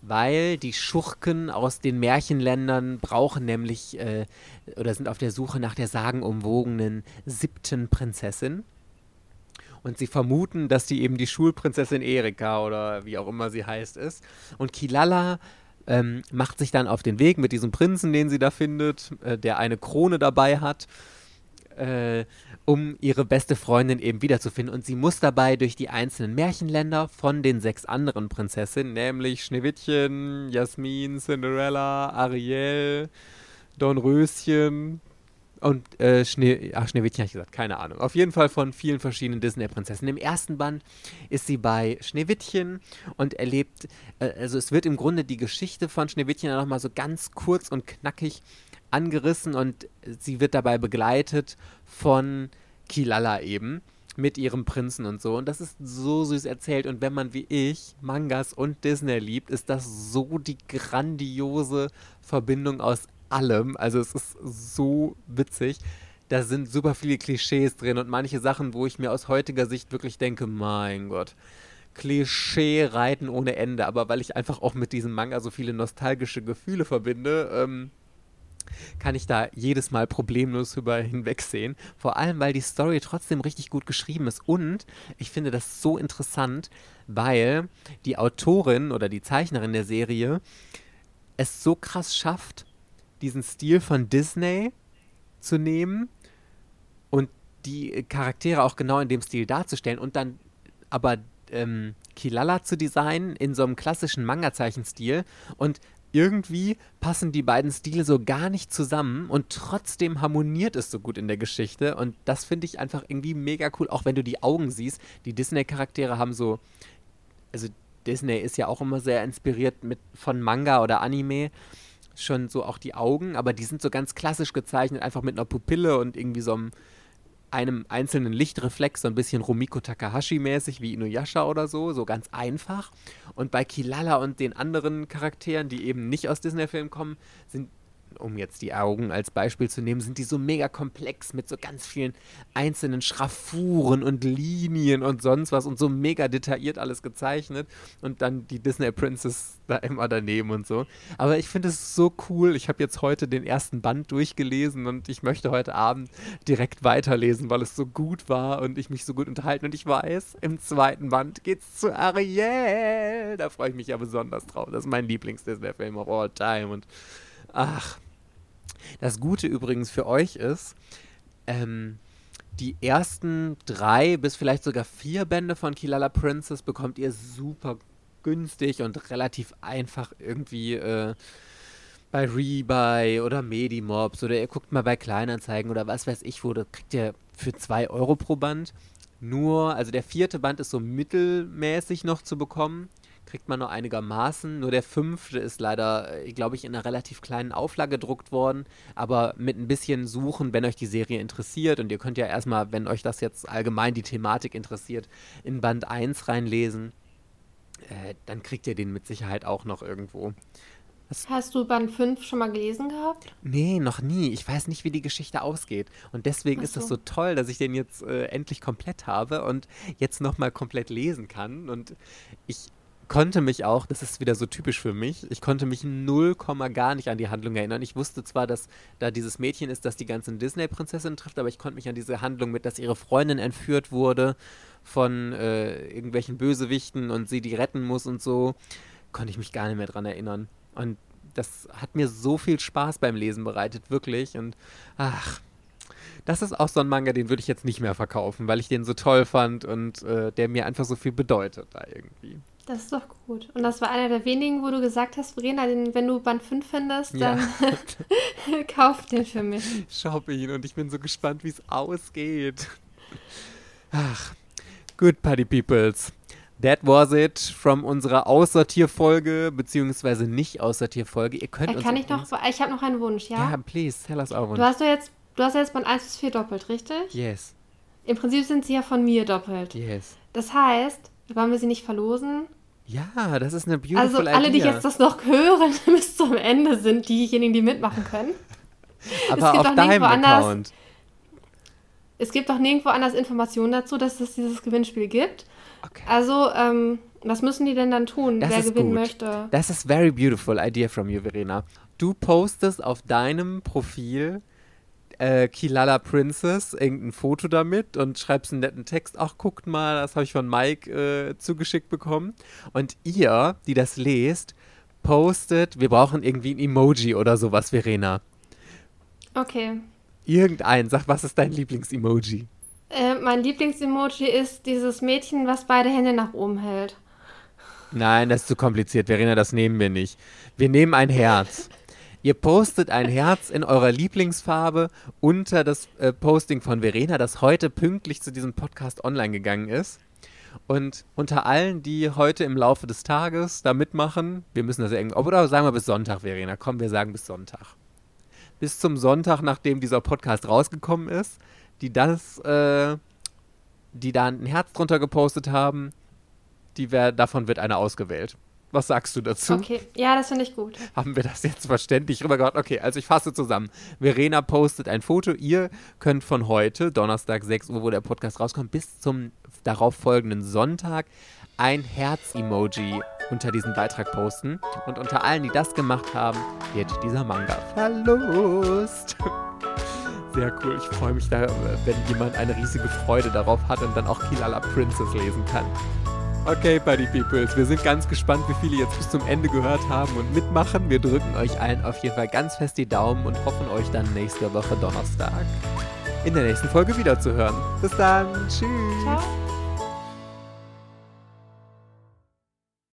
Weil die Schurken aus den Märchenländern brauchen nämlich äh, oder sind auf der Suche nach der sagenumwogenen siebten Prinzessin. Und sie vermuten, dass die eben die Schulprinzessin Erika oder wie auch immer sie heißt ist. Und Kilala ähm, macht sich dann auf den Weg mit diesem Prinzen, den sie da findet, äh, der eine Krone dabei hat, äh, um ihre beste Freundin eben wiederzufinden. Und sie muss dabei durch die einzelnen Märchenländer von den sechs anderen Prinzessinnen, nämlich Schneewittchen, Jasmin, Cinderella, Ariel, Dornröschen und äh, Schnee, ach, Schneewittchen habe ich gesagt, keine Ahnung. Auf jeden Fall von vielen verschiedenen Disney-Prinzessinnen. Im ersten Band ist sie bei Schneewittchen und erlebt, äh, also es wird im Grunde die Geschichte von Schneewittchen nochmal so ganz kurz und knackig angerissen und sie wird dabei begleitet von Kilala eben mit ihrem Prinzen und so. Und das ist so süß erzählt. Und wenn man wie ich Mangas und Disney liebt, ist das so die grandiose Verbindung aus allem. Also es ist so witzig. Da sind super viele Klischees drin und manche Sachen, wo ich mir aus heutiger Sicht wirklich denke, mein Gott. Klischee-Reiten ohne Ende, aber weil ich einfach auch mit diesem Manga so viele nostalgische Gefühle verbinde, ähm, kann ich da jedes Mal problemlos über hinwegsehen. Vor allem, weil die Story trotzdem richtig gut geschrieben ist. Und ich finde das so interessant, weil die Autorin oder die Zeichnerin der Serie es so krass schafft, diesen Stil von Disney zu nehmen und die Charaktere auch genau in dem Stil darzustellen und dann aber ähm, Kilala zu designen in so einem klassischen Manga-Zeichenstil und irgendwie passen die beiden Stile so gar nicht zusammen und trotzdem harmoniert es so gut in der Geschichte. Und das finde ich einfach irgendwie mega cool, auch wenn du die Augen siehst. Die Disney-Charaktere haben so. Also, Disney ist ja auch immer sehr inspiriert mit, von Manga oder Anime. Schon so auch die Augen, aber die sind so ganz klassisch gezeichnet, einfach mit einer Pupille und irgendwie so einem einem einzelnen Lichtreflex, so ein bisschen Rumiko Takahashi-mäßig wie Inuyasha oder so, so ganz einfach. Und bei Kilala und den anderen Charakteren, die eben nicht aus Disney-Filmen kommen, sind um jetzt die Augen als Beispiel zu nehmen, sind die so mega komplex mit so ganz vielen einzelnen Schraffuren und Linien und sonst was und so mega detailliert alles gezeichnet und dann die Disney Princess da immer daneben und so. Aber ich finde es so cool. Ich habe jetzt heute den ersten Band durchgelesen und ich möchte heute Abend direkt weiterlesen, weil es so gut war und ich mich so gut unterhalten und ich weiß, im zweiten Band geht's zu Ariel. Da freue ich mich ja besonders drauf. Das ist mein Lieblings-Disney-Film of all time und ach, das Gute übrigens für euch ist, ähm, die ersten drei bis vielleicht sogar vier Bände von Kilala Princess bekommt ihr super günstig und relativ einfach irgendwie äh, bei Rebuy oder Medimobs oder ihr guckt mal bei Kleinanzeigen oder was weiß ich wo, das kriegt ihr für zwei Euro pro Band. Nur, also der vierte Band ist so mittelmäßig noch zu bekommen kriegt man nur einigermaßen. Nur der fünfte ist leider, äh, glaube ich, in einer relativ kleinen Auflage gedruckt worden. Aber mit ein bisschen Suchen, wenn euch die Serie interessiert, und ihr könnt ja erstmal, wenn euch das jetzt allgemein die Thematik interessiert, in Band 1 reinlesen, äh, dann kriegt ihr den mit Sicherheit auch noch irgendwo. Was? Hast du Band 5 schon mal gelesen gehabt? Nee, noch nie. Ich weiß nicht, wie die Geschichte ausgeht. Und deswegen so. ist es so toll, dass ich den jetzt äh, endlich komplett habe und jetzt nochmal komplett lesen kann. Und ich konnte mich auch, das ist wieder so typisch für mich, ich konnte mich null Komma gar nicht an die Handlung erinnern. Ich wusste zwar, dass da dieses Mädchen ist, das die ganzen Disney-Prinzessinnen trifft, aber ich konnte mich an diese Handlung mit, dass ihre Freundin entführt wurde von äh, irgendwelchen Bösewichten und sie die retten muss und so, konnte ich mich gar nicht mehr dran erinnern. Und das hat mir so viel Spaß beim Lesen bereitet, wirklich. Und ach, das ist auch so ein Manga, den würde ich jetzt nicht mehr verkaufen, weil ich den so toll fand und äh, der mir einfach so viel bedeutet da irgendwie. Das ist doch gut. Und das war einer der wenigen, wo du gesagt hast, Verena, wenn du Band 5 findest, dann ja. kauf den für mich. Shoppe ihn und ich bin so gespannt, wie es ausgeht. Ach, good Party Peoples. That was it from unserer Aussortierfolge, beziehungsweise nicht Aussortierfolge. Ihr könnt äh, Kann ich noch, ich habe noch einen Wunsch, ja? Ja, please, tell us our Du hast, jetzt, du hast jetzt Band 1 bis 4 doppelt, richtig? Yes. Im Prinzip sind sie ja von mir doppelt. Yes. Das heißt, wollen wir sie nicht verlosen? Ja, das ist eine beautiful Also alle, idea. die jetzt das noch hören, bis zum Ende sind diejenigen, die mitmachen können. Aber auf deinem Account. Es gibt auch nirgendwo anders Informationen dazu, dass es dieses Gewinnspiel gibt. Okay. Also, ähm, was müssen die denn dann tun, das wer gewinnen gut. möchte? Das ist very beautiful idea from you, Verena. Du postest auf deinem Profil äh, Kilala Princess irgendein Foto damit und schreibst einen netten Text. Ach, guckt mal, das habe ich von Mike äh, zugeschickt bekommen. Und ihr, die das lest, postet, wir brauchen irgendwie ein Emoji oder sowas, Verena. Okay. Irgendein, sag, was ist dein Lieblings-Emoji? Äh, mein Lieblings-Emoji ist dieses Mädchen, was beide Hände nach oben hält. Nein, das ist zu kompliziert, Verena, das nehmen wir nicht. Wir nehmen ein Herz. Ihr postet ein Herz in eurer Lieblingsfarbe unter das äh, Posting von Verena, das heute pünktlich zu diesem Podcast online gegangen ist. Und unter allen, die heute im Laufe des Tages da mitmachen, wir müssen das ja irgendwie, oder sagen wir bis Sonntag, Verena, komm, wir sagen bis Sonntag. bis zum Sonntag, nachdem dieser Podcast rausgekommen ist, die das, äh, die da ein Herz drunter gepostet haben, die wär, davon wird einer ausgewählt. Was sagst du dazu? Okay, ja, das finde ich gut. Haben wir das jetzt verständlich rübergebracht? Okay, also ich fasse zusammen. Verena postet ein Foto. Ihr könnt von heute, Donnerstag 6 Uhr, wo der Podcast rauskommt, bis zum darauf folgenden Sonntag ein Herz-Emoji unter diesen Beitrag posten. Und unter allen, die das gemacht haben, wird dieser Manga verlost. Sehr cool. Ich freue mich da, wenn jemand eine riesige Freude darauf hat und dann auch Kilala Princess lesen kann. Okay, Buddy Peoples, wir sind ganz gespannt, wie viele jetzt bis zum Ende gehört haben und mitmachen. Wir drücken euch allen auf jeden Fall ganz fest die Daumen und hoffen euch dann nächste Woche Donnerstag in der nächsten Folge wiederzuhören. Bis dann. Tschüss. Ciao.